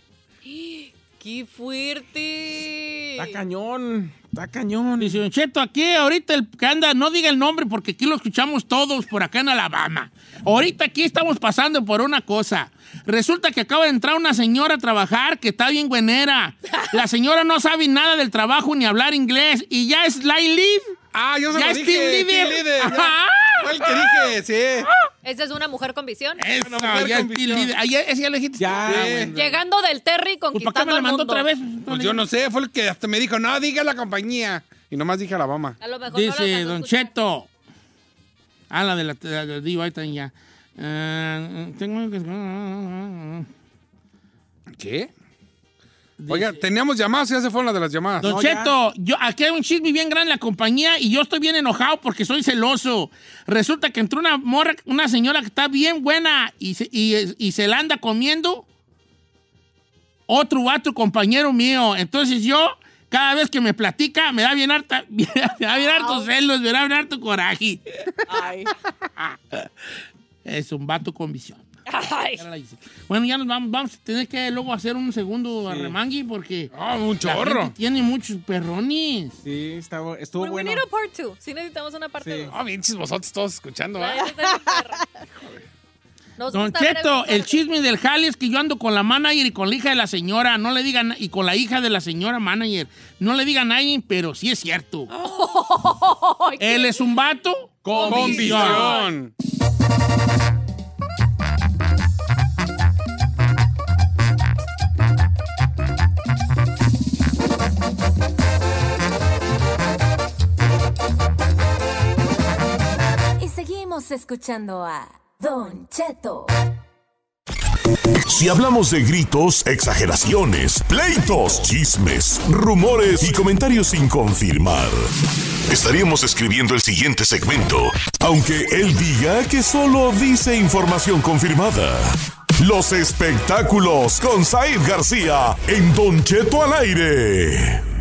¡Qué fuerte! Está cañón, está cañón. Dice, Don Cheto, aquí ahorita el que anda, no diga el nombre porque aquí lo escuchamos todos por acá en Alabama. Ahorita aquí estamos pasando por una cosa. Resulta que acaba de entrar una señora a trabajar que está bien buenera. La señora no sabe nada del trabajo ni hablar inglés y ya es live live. Ah, yo se Ya lo es dije. team leader. team leader, ya. Ajá. Fue el que dije, sí. Esa es una mujer con visión. Eso, Una mujer ya con es team visión. leader. Ah, ya- ese ya lo dijiste. Ya, Ah, bueno. Llegando del Terry Pues, ¿para qué conquistando me la mandó mundo. otra vez? Pues yo no sé, fue el que hasta me dijo, no, diga la compañía. Y nomás dije Alabama. A lo mejor no lo Dice Don escuchar. Cheto. Ah, la de la, de la, de la diva, ahí está ya. Eh, tengo que... ¿Qué? Oiga, teníamos llamadas y ya se fueron las de las llamadas. Don No. Cheto, yo, aquí hay un chisme bien grande en la compañía y yo estoy bien enojado porque soy celoso. Resulta que entró una morra, una señora que está bien buena y se, y, y se la anda comiendo otro vato compañero mío. Entonces yo, cada vez que me platica, me da bien harta, me da bien harto celos, me da bien harto coraje. Ay. Es un vato con visión. Ay. Bueno, ya nos vamos, vamos a tener que luego hacer un segundo arremangui porque Ah, un chorro. tiene muchos perrones. Sí, estuvo We bueno. need a part two. Sí necesitamos una parte Sí. dos. Ah, bien chismosotes todos escuchando, ¿ah? Perra. Nos Don Cheto, el chisme del jale es que yo ando con la manager y con la hija de la señora. No le digan, y con la hija de la señora manager. No le digan a nadie, pero sí es cierto. Qué- Él es un vato Con Con visión. visión. Seguimos escuchando a Don Cheto. Si hablamos de gritos, exageraciones, pleitos, chismes, rumores y comentarios sin confirmar, estaríamos escribiendo el siguiente segmento, aunque él diga que solo dice información confirmada. Los espectáculos con Said García en Don Cheto al aire.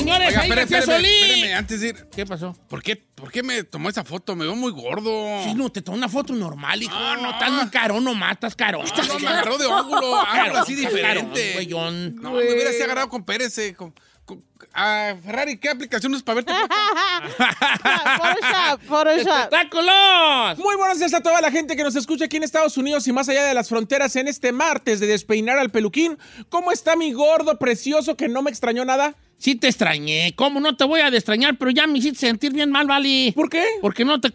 Señores, Oiga, ahí espérame, Solís. espérame, antes de ir. ¿Qué pasó? ¿Por qué, ¿Por qué me tomó esa foto? Me veo muy gordo. Sí, no, te tomó una foto normal, hijo. No, No, estás muy caro, no matas caro. No, me agarró de ángulo, ángulo así diferente. güeyón. No, me hubiera así agarrado con Pérez. eh, con- con- ah, Ferrari, ¿qué aplicación es para verte? Photoshop, Photoshop. ¡Espectáculos! Muy buenos días a toda la gente que nos escucha aquí en Estados Unidos y más allá de las fronteras en este martes de despeinar al peluquín. ¿Cómo está mi gordo precioso que no me extrañó nada? Sí te extrañé. ¿Cómo no te voy a extrañar? Pero ya me hiciste sentir bien mal, Vali. ¿Por qué? Porque no te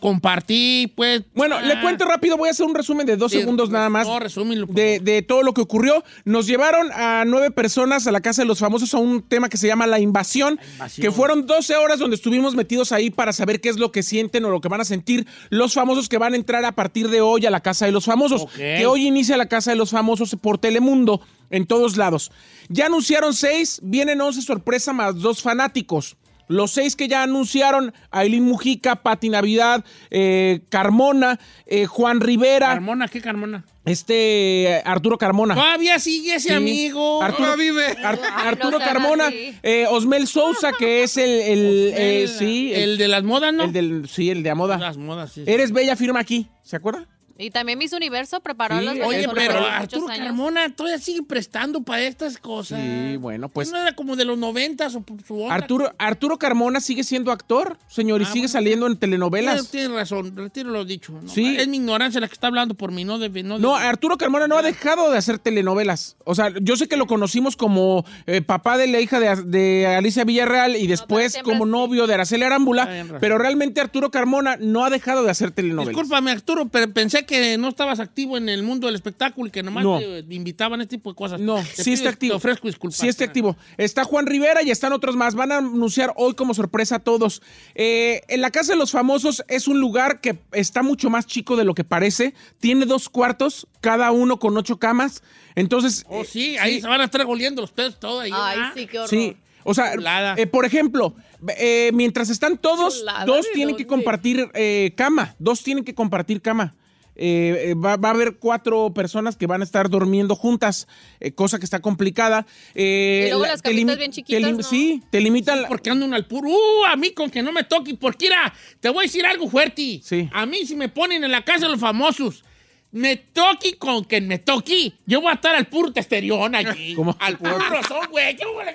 compartí, pues. Bueno, ah, le cuento rápido, voy a hacer un resumen de dos sí, segundos nada más. No, resúmelo. por de, todo lo que ocurrió. Nos llevaron a nueve personas a la casa de los famosos a un tema que se llama La Invasión, invasión. que fueron 12 horas donde estuvimos metidos ahí para saber qué es lo que sienten o lo que van a sentir los famosos que van a entrar a partir de hoy a la casa de los famosos. Que hoy inicia la casa de los famosos por Telemundo en todos lados. Ya anunciaron seis, vienen 11 sorpresa más dos fanáticos. Los seis que ya anunciaron, Aileen Mujica, Pati Navidad, eh, Carmona, eh, Juan Rivera, Carmona, ¿qué Carmona? este eh, Arturo Carmona. Todavía sigue ese Sí. amigo. Arturo, vive. Ar- Ay, Arturo Carmona, eh, Osmel Sousa, que es el, el, eh, El- sí, El, el, de las modas, ¿no? el del, sí, el de Amoda. Las modas, sí. sí. Eres bella, firma aquí, ¿se acuerda? Y también Miss Universo preparó Sí, los oye, pero Arturo. Carmona todavía sigue prestando para estas cosas. Sí, bueno, pues No era como de los noventas o por su onda. Arturo, Arturo Carmona sigue siendo actor, señor, y Ah, sigue bueno. saliendo en telenovelas. tienes razón, retiro lo dicho. No, Sí. Es mi ignorancia la que está hablando por mí, no de... No, de- No, Arturo Carmona no ha dejado de hacer telenovelas. O sea, yo sé que lo conocimos como eh, papá de la hija de, de Alicia Villarreal y después como novio de Araceli Arámbula, pero realmente Arturo Carmona no ha dejado de hacer telenovelas. Discúlpame, Arturo, pero pensé que no estabas activo en el mundo del espectáculo y que nomás No. te invitaban a este tipo de cosas. No, Te sí está activo. Te ofrezco disculpas. Sí está activo. Está Juan Rivera y están otros más. Van a anunciar hoy como sorpresa a todos. Eh, en la Casa de los Famosos es un lugar que está mucho más chico de lo que parece. Tiene dos cuartos, cada uno con ocho camas. Entonces... Oh, eh, sí, ahí se van a estar goleando los pedos todo ahí. Ay, ¿verdad? sí, qué horror. Sí, o sea, eh, por ejemplo, eh, mientras están todos, Chulada, dos ¿de tienen que compartir eh, cama, dos tienen que compartir cama. Eh, va, va a haber cuatro personas que van a estar durmiendo juntas, eh, cosa que está complicada. Eh, Y luego la- las te camitas limi- bien te chiquitas, lim- ¿no? Sí, te limitan. Porque ando al puro. Uh, a mí con que no me toque. Porque mira, te voy a decir algo fuerte. Sí. A mí si me ponen en la casa de los famosos, me toque con que me toque, yo voy a estar al puro testerión allí. ¿Cómo? Al puro rozón, güey. Yo voy a-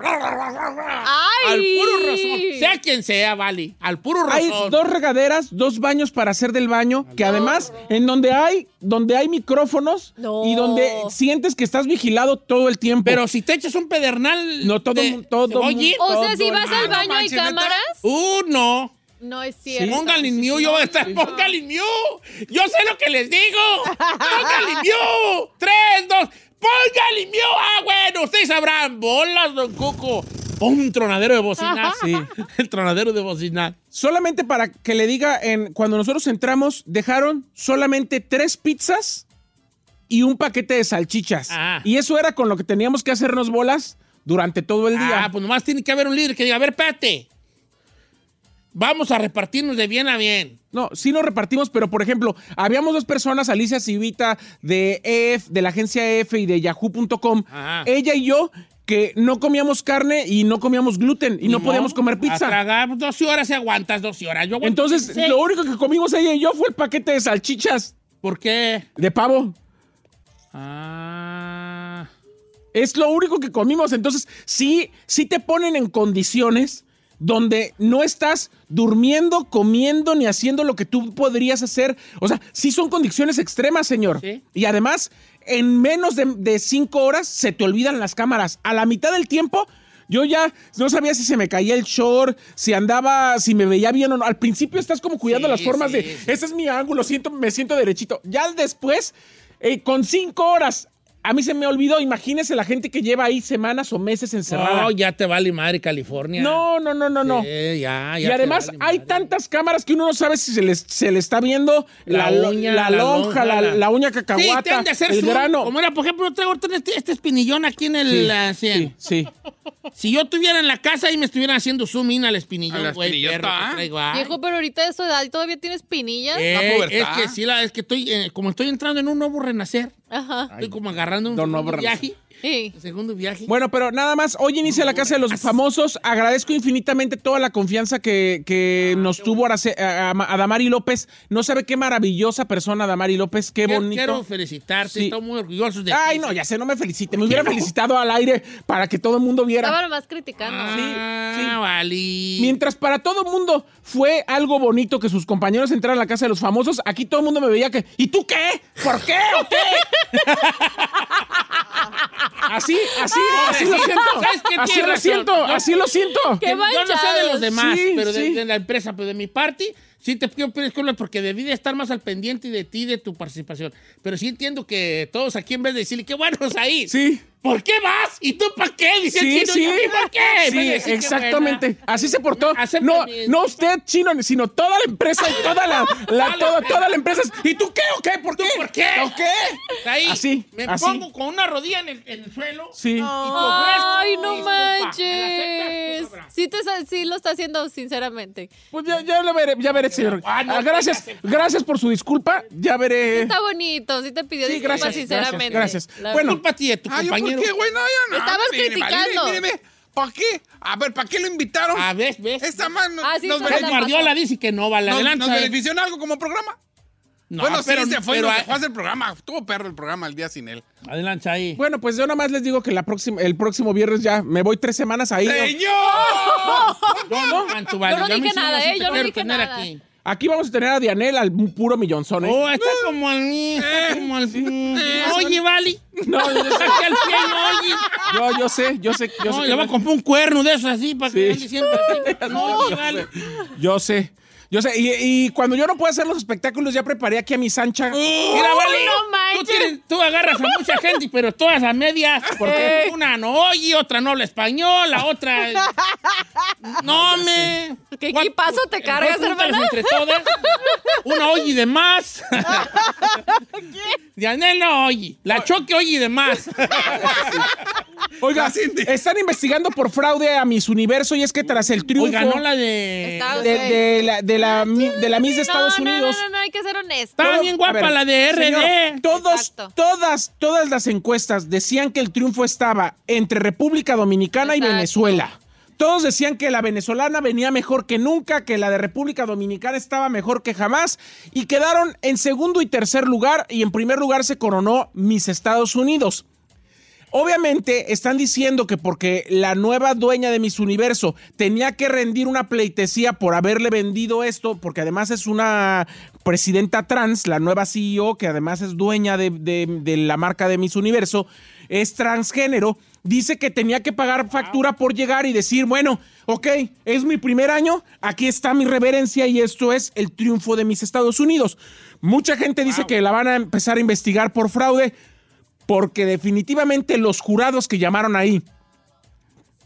¡Ay! Al puro rozón. Sea quien sea, vale. Al puro Hay rozón. dos regaderas, dos baños para hacer del baño, que además, en donde hay, donde hay micrófonos No. y donde sientes que estás vigilado todo el tiempo. Pero si te echas un pedernal. No, todo todo cebollín, O sea, si Todo vas al no baño hay cámaras. Uh, no. No es cierto. Pónganle en mute, yo voy a estar. Pónganle mute. Yo sé lo que les digo. Pónganle en mute. Tres, dos. Pónganle en mute. Ah, bueno, ustedes sabrán. Bolas, don Cuco. Un tronadero de bocina. Sí. El tronadero de bocina. Solamente para que le diga, en, cuando nosotros entramos, dejaron solamente tres pizzas y un paquete de salchichas. Ah. Y eso era con lo que teníamos que hacernos bolas durante todo el día. Ah, pues nomás tiene que haber un líder que diga, a ver, espérate. Vamos a repartirnos de bien a bien. No, sí nos repartimos, pero por ejemplo, habíamos dos personas, Alicia Civita de EF, de la agencia EF y de Yahoo.com, ella y yo, que no comíamos carne y no comíamos gluten y no podíamos comer A pizza. tragar 12 horas y aguantas 12 horas. Yo Entonces, 16. lo único que comimos ella y yo fue el paquete de salchichas ¿Por qué? de pavo. Ah. Es lo único que comimos. Entonces, sí, sí te ponen en condiciones donde no estás durmiendo, comiendo ni haciendo lo que tú podrías hacer. O sea, sí son condiciones extremas, señor. Sí. Y además, en menos de, de cinco horas se te olvidan las cámaras. A la mitad del tiempo, yo ya no sabía si se me caía el short, si andaba, si me veía bien o no. Al principio estás como cuidando Sí, las formas sí, de, ese es mi ángulo, siento, me siento derechito. Ya después, eh, con cinco horas, a mí se me olvidó. Imagínese la gente que lleva ahí semanas o meses encerrada. No, ya te vale madre California. No, no, no, no, no. Sí, ya, ya y además vale hay madre. tantas cámaras que uno no sabe si se le se está viendo La uña, la la lonja, la, la- la uña Sí, cacahuata, hacer el zoom. grano. Como era, por ejemplo, yo traigo ahorita este, este espinillón aquí en el Sí, sí, sí. Si yo estuviera en la casa y me estuvieran haciendo zoom in al espinillón, güey. Viejo, pero ahorita de su edad y todavía tienes pinillas. Eh, La es que sí, la, es que estoy, eh, como estoy entrando en un nuevo renacer, Ajá. estoy como agarrando un no, segundo nuevo viaje. Sí. un segundo viaje. Bueno, pero nada más, hoy inicia la Casa de los Famosos. Agradezco infinitamente toda la confianza que, que Ah, nos tuvo Arace- a, a- a Damari López. No sabe qué maravillosa persona Damari López, qué quiero, bonito. quiero felicitarte, Sí. estoy muy orgulloso de Ay, ti. no, ya sé, no me felicite. Me hubiera felicitado al aire para que todo el mundo viera. Estaba nomás criticando. Ah, Sí, sí. vale. Mientras para todo el mundo fue algo bonito que sus compañeros entraran a la casa de los famosos, aquí todo el mundo me veía que, ¿y tú qué? ¿Por qué o qué? así, así, así lo siento. ¿Sabes qué? Así lo siento, así lo siento. Yo no sé de los demás, Sí, pero de, sí. de la empresa, pero de mi parte, sí te pido disculpas porque debí de estar más al pendiente de ti, de tu participación. Pero sí entiendo que todos aquí, en vez de decirle, qué buenos ahí. Sí. ¿Por qué vas? ¿Y tú para qué? Dice Sí, el chino, sí. ¿y por qué? Sí, qué exactamente. Así se portó. Acepta No, mi- no usted, chino, sino toda la empresa y toda la, la- toda, toda la empresa. ¿Y tú qué o qué? ¿Por ¿Tú qué? por qué? ¿O qué? Ahí, Así, me así. pongo con una rodilla en el, en el suelo. Sí. Y Ay, no disculpa. ¿Me la manches. aceptas? Sí, te, sí lo está haciendo sinceramente. Pues ya, ya lo veré, ya veré, señor. Ah, no, Ah, gracias, gracias por su disculpa. Ya veré. Está bonito, sí te pidió Sí, disculpas gracias, sinceramente. gracias, gracias. Bueno, Disculpa a ti y a tu Ah, ¿yo compañero. por qué, güey? No, yo no. Estabas Mire, criticando. Mire, mire, ¿Para qué? A ver, ¿para qué lo invitaron? Ah, ves, ves. Esta mano Ah, sí, nos, Guardiola dice que no, vale. nos- Adelante. nos benefició en algo como programa. No, bueno, pero, sí, se fue y pero nos a- dejó hacer el programa. Estuvo perro el programa el día sin él. Adelante ahí. bueno, pues yo nada más les digo que la próxima, el próximo viernes ya me voy tres semanas ahí. ¡Señor! Yo no. Yo no a dije nada, ¿eh? Yo no dije nada. aquí. Aquí vamos a tener a Dianel al puro millonzón, ¿eh? Oh, está como al mío, está como al... Oye, vale. No, yo sé, Saque al pie, no, oye. yo, yo sé, yo sé, yo No, sé. le voy a comprar un cuerno de esos así para que Sí. siempre así. No, oye, vale. Yo sé. Yo sé, y, y cuando yo no puedo hacer los espectáculos, ya preparé aquí a mi Sancha. Mira, vale, no tú, tienes- tú agarras a mucha gente, pero todas a medias, porque una no oye, otra no habla español, la otra... No, me... ¿Qué ¿Cuál- equipazo te cargas, hermana? entre todas. Una oye de más. Dianel no oye. La choque oye de más. Oiga, están investigando por fraude a Miss Universo y es que tras el triunfo Oiga, no la de... Estados de, de la, de, la, mi- de la Miss de Estados no, no, Unidos. No, no, no, hay que ser honesto. Estaba Todo- bien guapa ver, la de RD. señor, todos, Exacto. todas, todas las encuestas decían que el triunfo estaba entre República Dominicana y. Venezuela. Todos decían que la venezolana venía mejor que nunca, que la de República Dominicana estaba mejor que jamás y quedaron en segundo y tercer lugar y en primer lugar se coronó Miss Estados Unidos. Obviamente están diciendo que porque la nueva dueña de Miss Universo tenía que rendir una pleitesía por haberle vendido esto, porque además es una presidenta trans, la nueva CEO, que además es dueña de, de- de la marca de Miss Universo, es transgénero. dice que tenía que pagar factura por llegar y decir, bueno, ok, es mi primer año, aquí está mi reverencia y esto es el triunfo de mis Estados Unidos. Mucha gente dice que la van a empezar a investigar por fraude porque definitivamente los jurados que llamaron ahí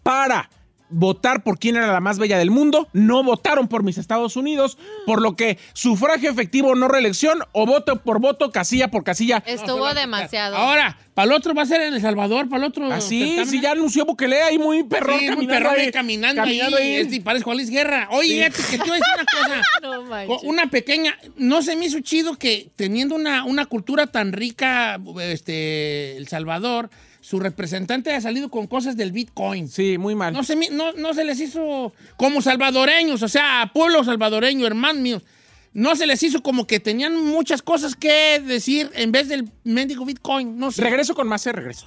para votar por quién era la más bella del mundo, no votaron por mis Estados Unidos, por lo que sufragio efectivo, no reelección, o voto por voto, casilla por casilla. Estuvo demasiado. Ahora, para el otro va a ser en El Salvador, para el otro. Así, sí, ya anunció Bukele ahí muy perrón Sí, muy caminando perrón ahí. caminando, caminando ahí. ahí. Este, parece Juan Luis Guerra. Oye, que te voy a decir una cosa. No manches. Una pequeña, no se me hizo chido que teniendo una, una cultura tan rica, este, El Salvador, su representante haya salido con cosas del Bitcoin. Sí, muy mal. No se, me- no, no se les hizo como salvadoreños, o sea, pueblo salvadoreño, hermanos míos. No se les hizo como que tenían muchas cosas que decir en vez del mendigo Bitcoin. No sé. Regreso con más, eh, regreso.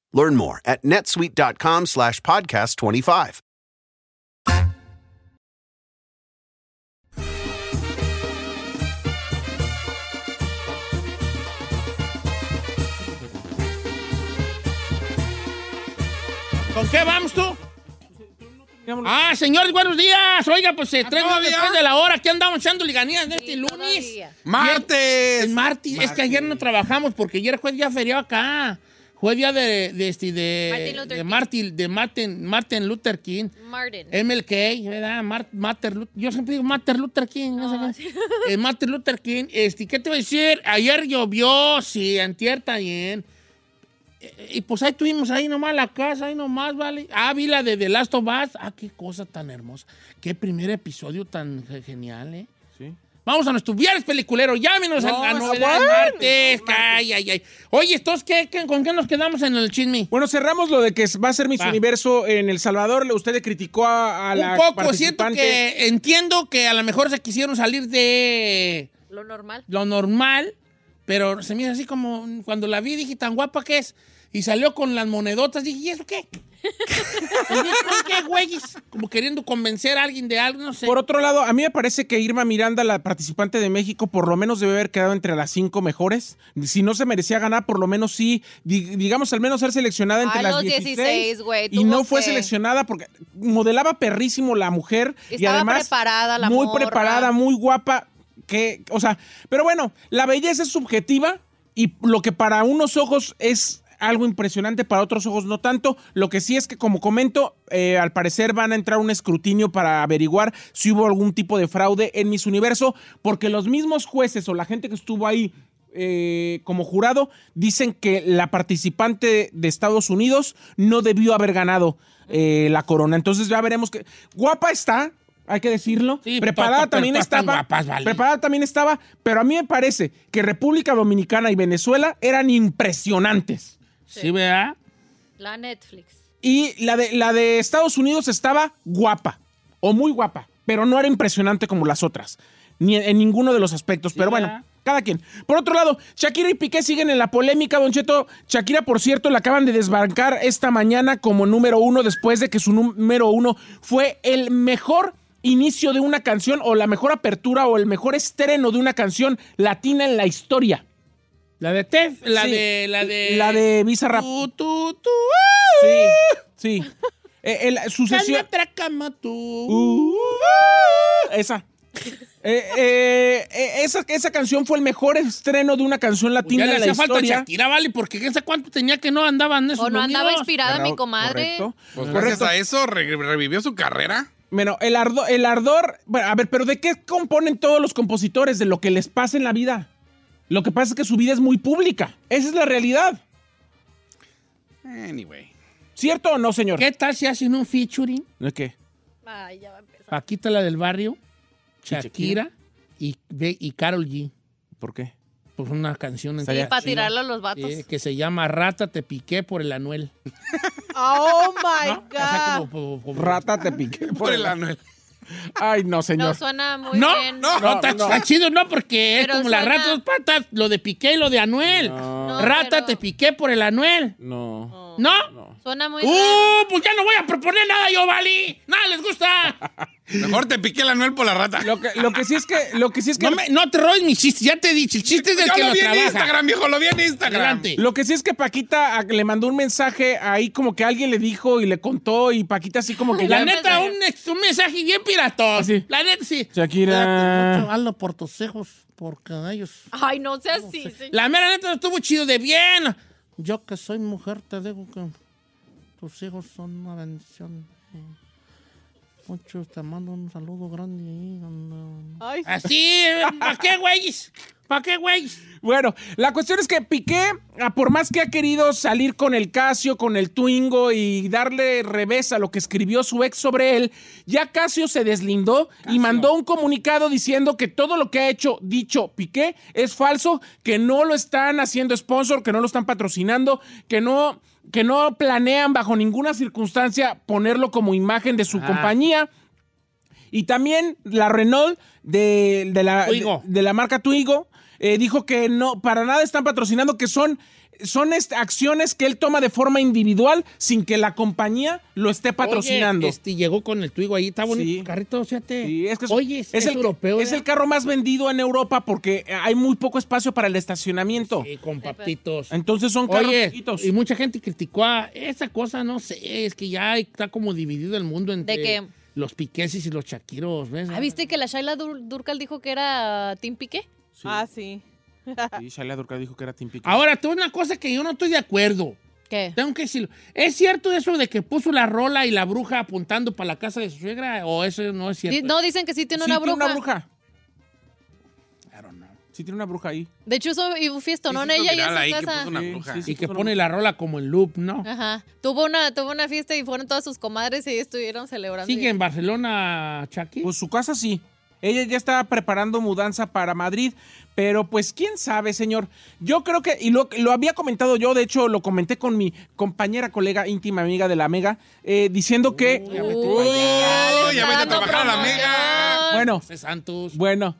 Learn more at netsuite.com slash podcast 25. ¿Con qué vamos tú? Ah, señores, buenos días. Oiga, pues se traigo después de la hora. ¿Qué andamos echando liganías de este lunes? ¡Martes! Es martes. Es que ayer no trabajamos porque ayer fue día feriado acá. Fue día de, de, este, de, Martin Luther de King. Martin, de Martin, Martin Luther King. Martin. MLK, ¿verdad? Mar- Martin yo siempre digo Martin Luther King. No, No, sé qué. Eh, Martin Luther King. Este, ¿Qué te voy a decir? Ayer llovió, sí, antier también. Eh, Y pues ahí tuvimos ahí nomás la casa, ahí nomás, ¿vale? Ah, vi la de The Last of Us. Ah, qué cosa tan hermosa. Qué primer episodio tan ge- genial, ¿eh? Sí. Vamos a nuestro viernes peliculero. Llámenos No, a, a bueno. martes. Ay, ay, ay. Oye, ¿estos qué, qué- ¿con qué nos quedamos en el chisme? Bueno, cerramos lo de que va a ser Miss Va. Universo en El Salvador. Usted le criticó a, a la Un poco, siento participante. que entiendo que a lo mejor se quisieron salir de Lo normal. lo normal, pero se me hizo así como cuando la vi dije, tan guapa que es. Y salió con las monedotas, dije, ¿y eso qué? ¿El Bitcoin qué, güeyes? Como queriendo convencer a alguien de algo, no sé. Por otro lado, a mí me parece que Irma Miranda, la participante de México, por lo menos debe haber quedado entre las cinco mejores. Si no se merecía ganar, por lo menos sí, di- digamos, al menos ser seleccionada entre A las los 16. 16, güey, y no fue que- seleccionada porque modelaba perrísimo la mujer. y Estaba además, preparada la Muy morra. preparada, muy guapa. Que, o sea, pero bueno, la belleza es subjetiva y lo que para unos ojos es algo impresionante, para otros ojos no tanto. Lo que sí es que, como comento, eh, al parecer van a entrar un escrutinio para averiguar si hubo algún tipo de fraude en Miss Universo, porque los mismos jueces o la gente que estuvo ahí eh, como jurado dicen que la participante de Estados Unidos no debió haber ganado eh, la corona. Entonces ya veremos que... Guapa está, hay que decirlo. Sí, preparada también estaba. guapas, vale. Preparada también estaba, pero a mí me parece que República Dominicana y Venezuela eran impresionantes. Sí, ¿verdad? La Netflix. Y la de, la de Estados Unidos estaba guapa, o muy guapa, pero no era impresionante como las otras, ni en, ninguno de los aspectos. pero bueno, ¿verdad? cada quien. Por otro lado, Shakira y Piqué siguen en la polémica, Don Cheto. Shakira, por cierto, la acaban de desbancar esta mañana como número uno después de que su número uno fue el mejor inicio de una canción o la mejor apertura o el mejor estreno de una canción latina en la historia. La de Tef, la Sí. de. La de. La de. Tú, tú, tú. Sí, sí. Eh, el- sesión... tracama, tú. Uh, esa. Eh, eh, eh, esa, esa canción fue el mejor estreno de una canción Pues latina ya le en la hacía falta historia. Shakira, vale, porque quién sabe cuánto tenía que no andaban esos O no andaba inspirada mi comadre. Correcto. Pues Correcto. gracias a eso re- revivió su carrera. Bueno, el, ardo- el ardor. Bueno, a ver, pero ¿de qué componen todos los compositores? De lo que les pasa en la vida. Lo que pasa es que su vida es muy pública. Esa es la realidad. Anyway. ¿Cierto o no, señor? ¿Qué tal si hacen un featuring? ¿De qué? Ay, ya va a empezar. Paquita, la del barrio, Shakira. Y, y Carol G. ¿Por qué? Pues una canción en Sí, para chila, tirarle a los vatos. eh, que se llama Rata te piqué por el Anuel. Oh my ¿no? O sea, God. como- como- como- Rata te piqué. Por el Anuel. Ay, no, No señor. suena muy No, bien. no, No, está, no. está chido, no, porque es Pero como la suena- rata dos patas, lo de Piqué y lo de Anuel. No, Rata pero- te piqué por el Anuel. No. ¿No? Suena muy bien. ¡Uh! Pues ya no voy a proponer nada yo, Vali. Nada les gusta. Mejor te piqué el Anuel por la rata. Lo que, lo que sí es que. Lo que sí es que. No, me- no te robes mi chiste, ya te he dicho. El chiste es del Yo que lo lo vi en. Instagram, viejo, lo vi en Instagram. Adelante. Lo que sí es que Paquita le mandó un mensaje ahí como que alguien le dijo y le contó y Paquita así como que La ya... neta, un, un mensaje bien piratón. Ah, sí. La neta, sí. Shakira. Hazlo por tus hijos, porque ellos... Ay, no sea así, señor. La mera neta estuvo chido de bien. Yo que soy mujer te digo que tus hijos son una bendición. Muchos te mando un saludo grande ahí. Ay, Así, ¿para qué, güeyes? ¿Para qué, güeyes? Bueno, la cuestión es que Piqué, ah, por más que ha querido salir con el Casio, con el Twingo y darle revés a lo que escribió su ex sobre él, ya Casio se deslindó y mandó un comunicado diciendo que todo lo que ha hecho, dicho Piqué, es falso, que no lo están haciendo sponsor, que no lo están patrocinando, que no, que no planean bajo ninguna circunstancia ponerlo como imagen de su Ah. compañía. Y también la Renault de, de la, de la marca Twigo eh, dijo que no, para nada están patrocinando, que son, son este, acciones que él toma de forma individual sin que la compañía lo esté patrocinando. Oye, este, llegó con el Twigo ahí, está bonito Sí. carrito, fíjate. Sí, es que es, Oye, es, es el, europeo. es el carro más vendido en Europa porque hay muy poco espacio para el estacionamiento. Sí, con papitos. Entonces son carros Oye, chiquitos. y mucha gente criticó a esa cosa, no sé, es que ya está como dividido el mundo entre ¿De qué? los piqueses y los chaquiros, ¿ves? Ah, ¿viste que la Shaila Dur- Durcal dijo que era Team Piqué? ah, sí. Sí, Shaila Durcal dijo que era Team. Ahora, tú una cosa que yo no estoy de acuerdo. ¿Qué? Tengo que decirlo. ¿Es cierto eso de que puso la rola y la bruja apuntando para la casa de su suegra? ¿O eso no es cierto? No, dicen que sí tiene Sí, una tiene bruja. una bruja. I don't know. Sí, tiene una bruja ahí. De hecho, eso y un fiestonón Sí, sí, ella y en su que casa. puso una Sí, bruja. sí, sí. Y que pone la rola como en loop, ¿no? Ajá. Tuvo una, tuvo una fiesta y fueron todas sus comadres y estuvieron celebrando. ¿Sigue en Barcelona, Chucky? Pues su casa sí. Ella ya está preparando mudanza para Madrid, pero pues quién sabe, señor. Yo creo que, y lo, lo había comentado yo, de hecho lo comenté con mi compañera, colega, íntima amiga de la Mega, eh, diciendo que, ya vete ya a trabajar a la mega. bueno, José Santos. bueno,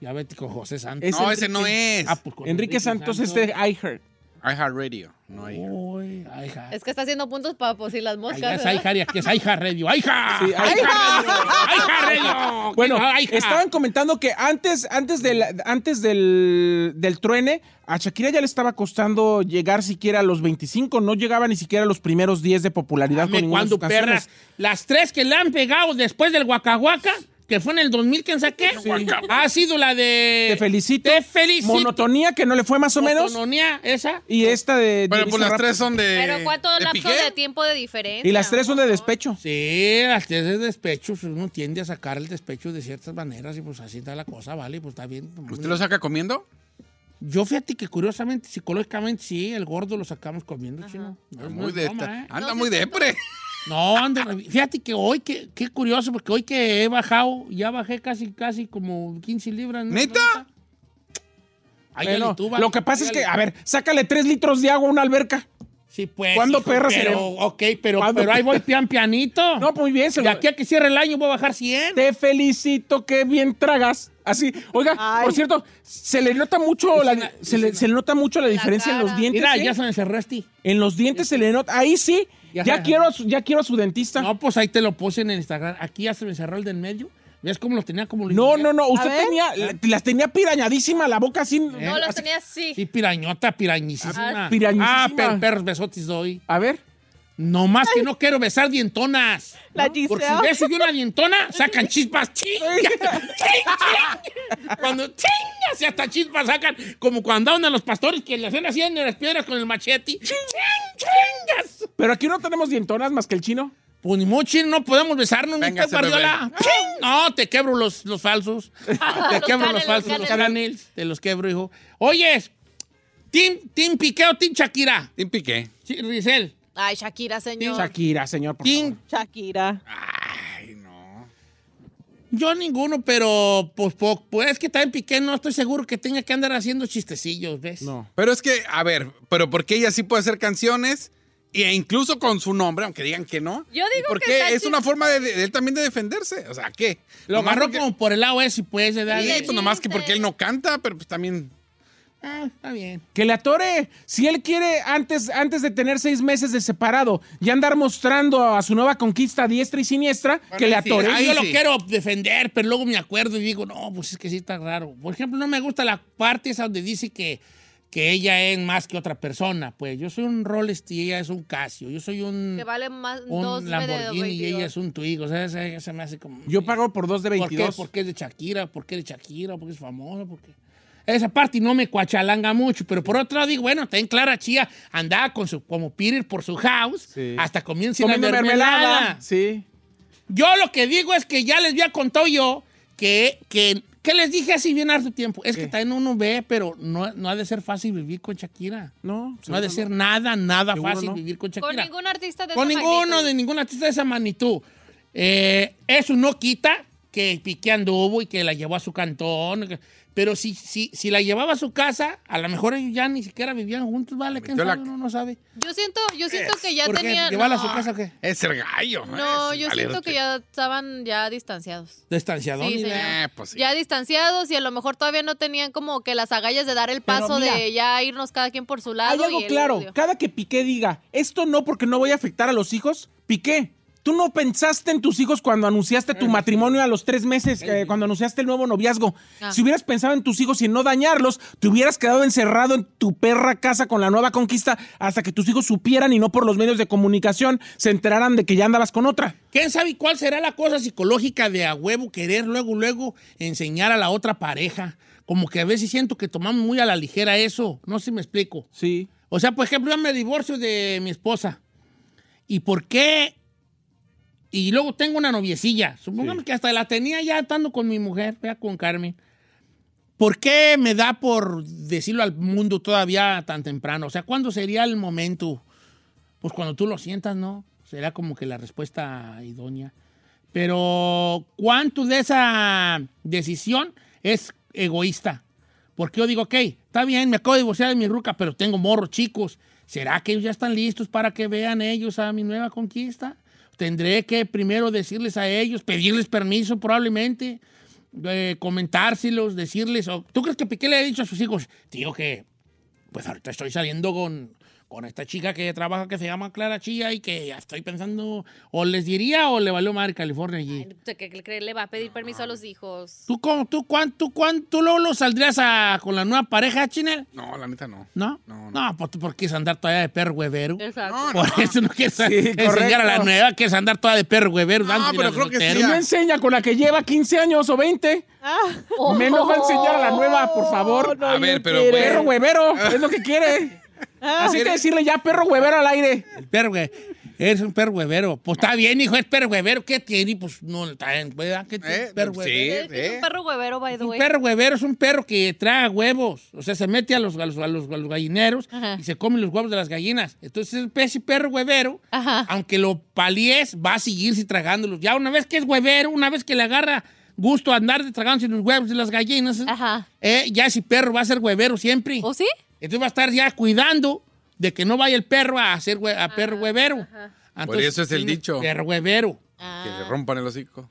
Ya vete con José Santos. Es No, ese no es. Ah, pues Enrique Santos es de iHeart. iHeartRadio. No hay. Uy. Es que está haciendo puntos para pues, si las moscas. es ¿verdad? Aija, y aquí es Aija Radio. ¡Aija! Sí, ¡Aija Aija. Radio! ¡Aija Radio! Bueno, estaban comentando que antes, antes, del, antes del, del truene, a Shakira ya le estaba costando llegar siquiera a los 25, no llegaba ni siquiera a los primeros 10 de popularidad con ninguna de cuando, sus canciones. perras. Las tres que le han pegado después del Guacahuaca, que fue en el 2000, ¿quién saqué? Ha sido la de... Te felicito. Te felicito. Monotonía, que no le fue más o menos. Monotonía, esa. Y esta de. Bueno, de pues las tres son de. Pero ¿cuánto de lapso Piqué? de tiempo de diferencia? Y las tres son de despecho. Sí, las tres de despecho, pues, uno tiende a sacar el despecho de ciertas maneras y pues así está la cosa, ¿vale? Pues está bien. ¿Usted lo saca comiendo? Yo fíjate que curiosamente, psicológicamente, sí, el gordo lo sacamos comiendo, chino. No, es- no Muy de broma, ¿eh? Anda No, muy sí, depre. No, anda, fíjate que hoy, que, qué curioso, porque hoy que he bajado, ya bajé casi, casi como 15 libras. ¿no? ¿Neta? Ay, Bueno, ya le tuba, lo que pasa es que, a ver, sácale tres litros de agua a una alberca. Sí, pues. ¿Cuándo hijo, perra pero? Ok, pero, ¿Cuándo pero ahí voy pian pianito. No, muy bien. Se De lo- aquí a que cierre el año voy a bajar 100. Te felicito, que bien tragas. Así, oiga, Ay. por cierto, se le nota mucho la, una- se, le, se le nota mucho la, diferencia en los dientes. Mira, ya se me cerró este. En los dientes se le nota. Ahí sí. Ya. Ya, quiero, a su, ya quiero a su dentista. No, pues ahí te lo puse en el Instagram. Aquí ya se me cerró el del medio. ¿Ves cómo los tenía como No, no, no. Usted tenía, la- las tenía pirañadísima la boca así. No, los así. tenía así. Sí, pirañota, pirañísima. Ah, pirañísima. Ah, per- perros besotis doy. A ver. No más que no quiero besar dientonas. La Porque si beso yo una dientona, sacan chispas. ¡Chinga! ¡Chinga! Cuando chingas y hasta chispas sacan, como cuando andan los pastores que le hacen así en las piedras con el machete. ¡Ching, chingas! Pero aquí no tenemos dientonas más que el chino. Pues ni mochi, no podemos besarnos, mi Véngase, Pep Guardiola. ¡Ching! No, te quebro los, los falsos. Te Los quebro los falsos, los canels. Te los quebro, hijo. Oyes, ¿Team, team Piqué o Team Shakira? Team Piqué. Sí, Rizal. Ay, Shakira, señor. Shakira, señor. por Shakira. Ay, no. Yo ninguno, pero pues, po- pues es que también Piqué no estoy seguro que tenga que andar haciendo chistecillos, ¿ves? No. Pero es que, a ver, pero ¿por qué ella sí puede hacer canciones? E incluso con su nombre, aunque digan que no. Yo digo Porque que está es una forma de, de él también de defenderse. O sea, ¿qué? Lo Nomás agarró porque- como por el lado ese, pues, de dar. Sí, pues nomás que porque él no canta, pero pues también... Ah, está bien. Que le atore. Si él quiere, antes, antes de tener seis meses de separado, y andar mostrando a su nueva conquista diestra y siniestra, que le sí, atore. Ahí yo sí. lo quiero defender, pero luego me acuerdo y digo, no, pues es que sí está raro. Por ejemplo, no me gusta la parte esa donde dice que, que ella es más que otra persona. Pues yo soy un Rolex y ella es un Casio. Yo soy un, Que vale más un dos de Lamborghini y ella 22. es un Twig. O sea, se me hace como... Yo pago por dos de ¿Por qué? 22. Porque es de Shakira, porque es de Shakira, porque es famosa, porque... Esa parte no me cuachalanga mucho, pero por otro lado digo, bueno, está en Clara Chía, andaba con su, como Peter por su house, Sí. hasta comienza Comiendo mermelada. mermelada. Sí. Yo lo que digo es que ya les había contado yo que, que, que les dije así bien harto tiempo. Es que también uno ve, pero no, no ha de ser fácil vivir con Shakira. No, No ha de ser nada, nada Seguro fácil no. vivir con Con Shakira. ningún artista de Con esa ninguno, magnitud. de ningún artista de esa magnitud. Eh, eso no quita que Piqué anduvo y que la llevó a su cantón. Pero si, si, si la llevaba a su casa, a lo mejor ellos ya ni siquiera vivían juntos, ¿vale? ¿Quién Metió la- sabe? Uno no sabe. Yo siento, yo siento que ya ¿Por qué? tenían. ¿Llevarla a no, su casa o qué? Es ser gallo. No, es yo siento que ya estaban ya distanciados. Sí, de- Eh, pues sí. Ya distanciados y a lo mejor todavía no tenían como que las agallas de dar el paso mira, de ya irnos cada quien por su lado. Hay algo y él claro. Cada que Piqué diga, esto no porque no voy a afectar a los hijos, Piqué. Tú no pensaste en tus hijos cuando anunciaste tu matrimonio a los tres meses, eh, cuando anunciaste el nuevo noviazgo. Ah. Si hubieras pensado en tus hijos y en no dañarlos, te hubieras quedado encerrado en tu perra casa con la nueva conquista hasta que tus hijos supieran y no por los medios de comunicación se enteraran de que ya andabas con otra. ¿Quién sabe cuál será la cosa psicológica de a huevo querer luego, luego enseñar a la otra pareja? Como que a veces siento que tomamos muy a la ligera eso. No sé si me explico. Sí. O sea, por ejemplo, yo me divorcio de mi esposa. ¿Y por qué? Y luego tengo una noviecilla. Supongamos que hasta la tenía ya estando con mi mujer, vea, con Carmen. ¿Por qué me da por decirlo al mundo todavía tan temprano? O sea, ¿cuándo sería el momento? Pues cuando tú lo sientas, ¿no? Será como que la respuesta idónea. Pero, ¿cuánto de esa decisión es egoísta? Porque yo digo, ok, está bien, me acabo de divorciar de mi ruca, pero tengo morros chicos. ¿Será que ellos ya están listos para que vean ellos a mi nueva conquista? Tendré que primero decirles a ellos, pedirles permiso probablemente, eh, comentárselos, decirles. ¿Tú crees que Piqué le ha dicho a sus hijos, tío, que pues ahorita estoy saliendo con, con esta chica que trabaja que se llama Clara Chía y que ya estoy pensando, o les diría o le valió madre California allí? ¿qué- qué cree? le va a pedir permiso a los hijos. ¿Tú, cómo, tú, cuánto, cuánto luego lo saldrías a- con la nueva pareja, Chinel? No, la neta no. ¿No? No, No, pues tú porque quieres andar todavía de perro huevero. Exacto. Por eso no quieres Sí, enseñar a la nueva, quieres andar toda de perro huevero. No, pero creo que sí, No enseña con la que lleva 15 años o 20. Ah, Menos va a enseñar a la nueva, por favor. no, A no ver, pero. Perro huevero, es lo que quiere. Ah, Así que decirle ya perro huevero al aire. El perro, güey. Eres un perro huevero. Pues está bien, hijo, es perro huevero. ¿Qué tiene? Pues no, está bien, ¿verdad? ¿Qué tiene? Eh, perro sí. huevero. Es que es un perro huevero, by the Un way. perro huevero es un perro que traga huevos. O sea, se mete a los, a los, a los- a los gallineros Ajá. y se come los huevos de las gallinas. Entonces, ese perro huevero, Ajá. aunque lo palíes, va a seguirse tragándolos. Ya una vez que es huevero, una vez que le agarra gusto a andar de tragándose los huevos de las gallinas, Ajá. eh, ya ese perro va a ser huevero siempre. ¿O sí? Entonces va a estar ya cuidando de que no vaya el perro a hacer hue- a perro huevero. Por eso es el dicho. Perro huevero. Que le rompan el hocico.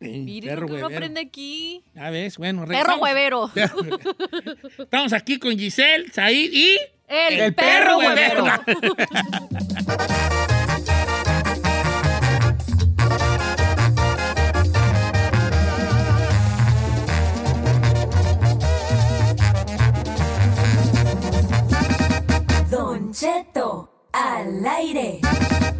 Mire perro lo que uno huevero. aprende aquí. Ya ves, bueno. Perro huevero. Estamos aquí con Giselle, Said y... El, El perro, perro huevero. huevero. Cheto al aire.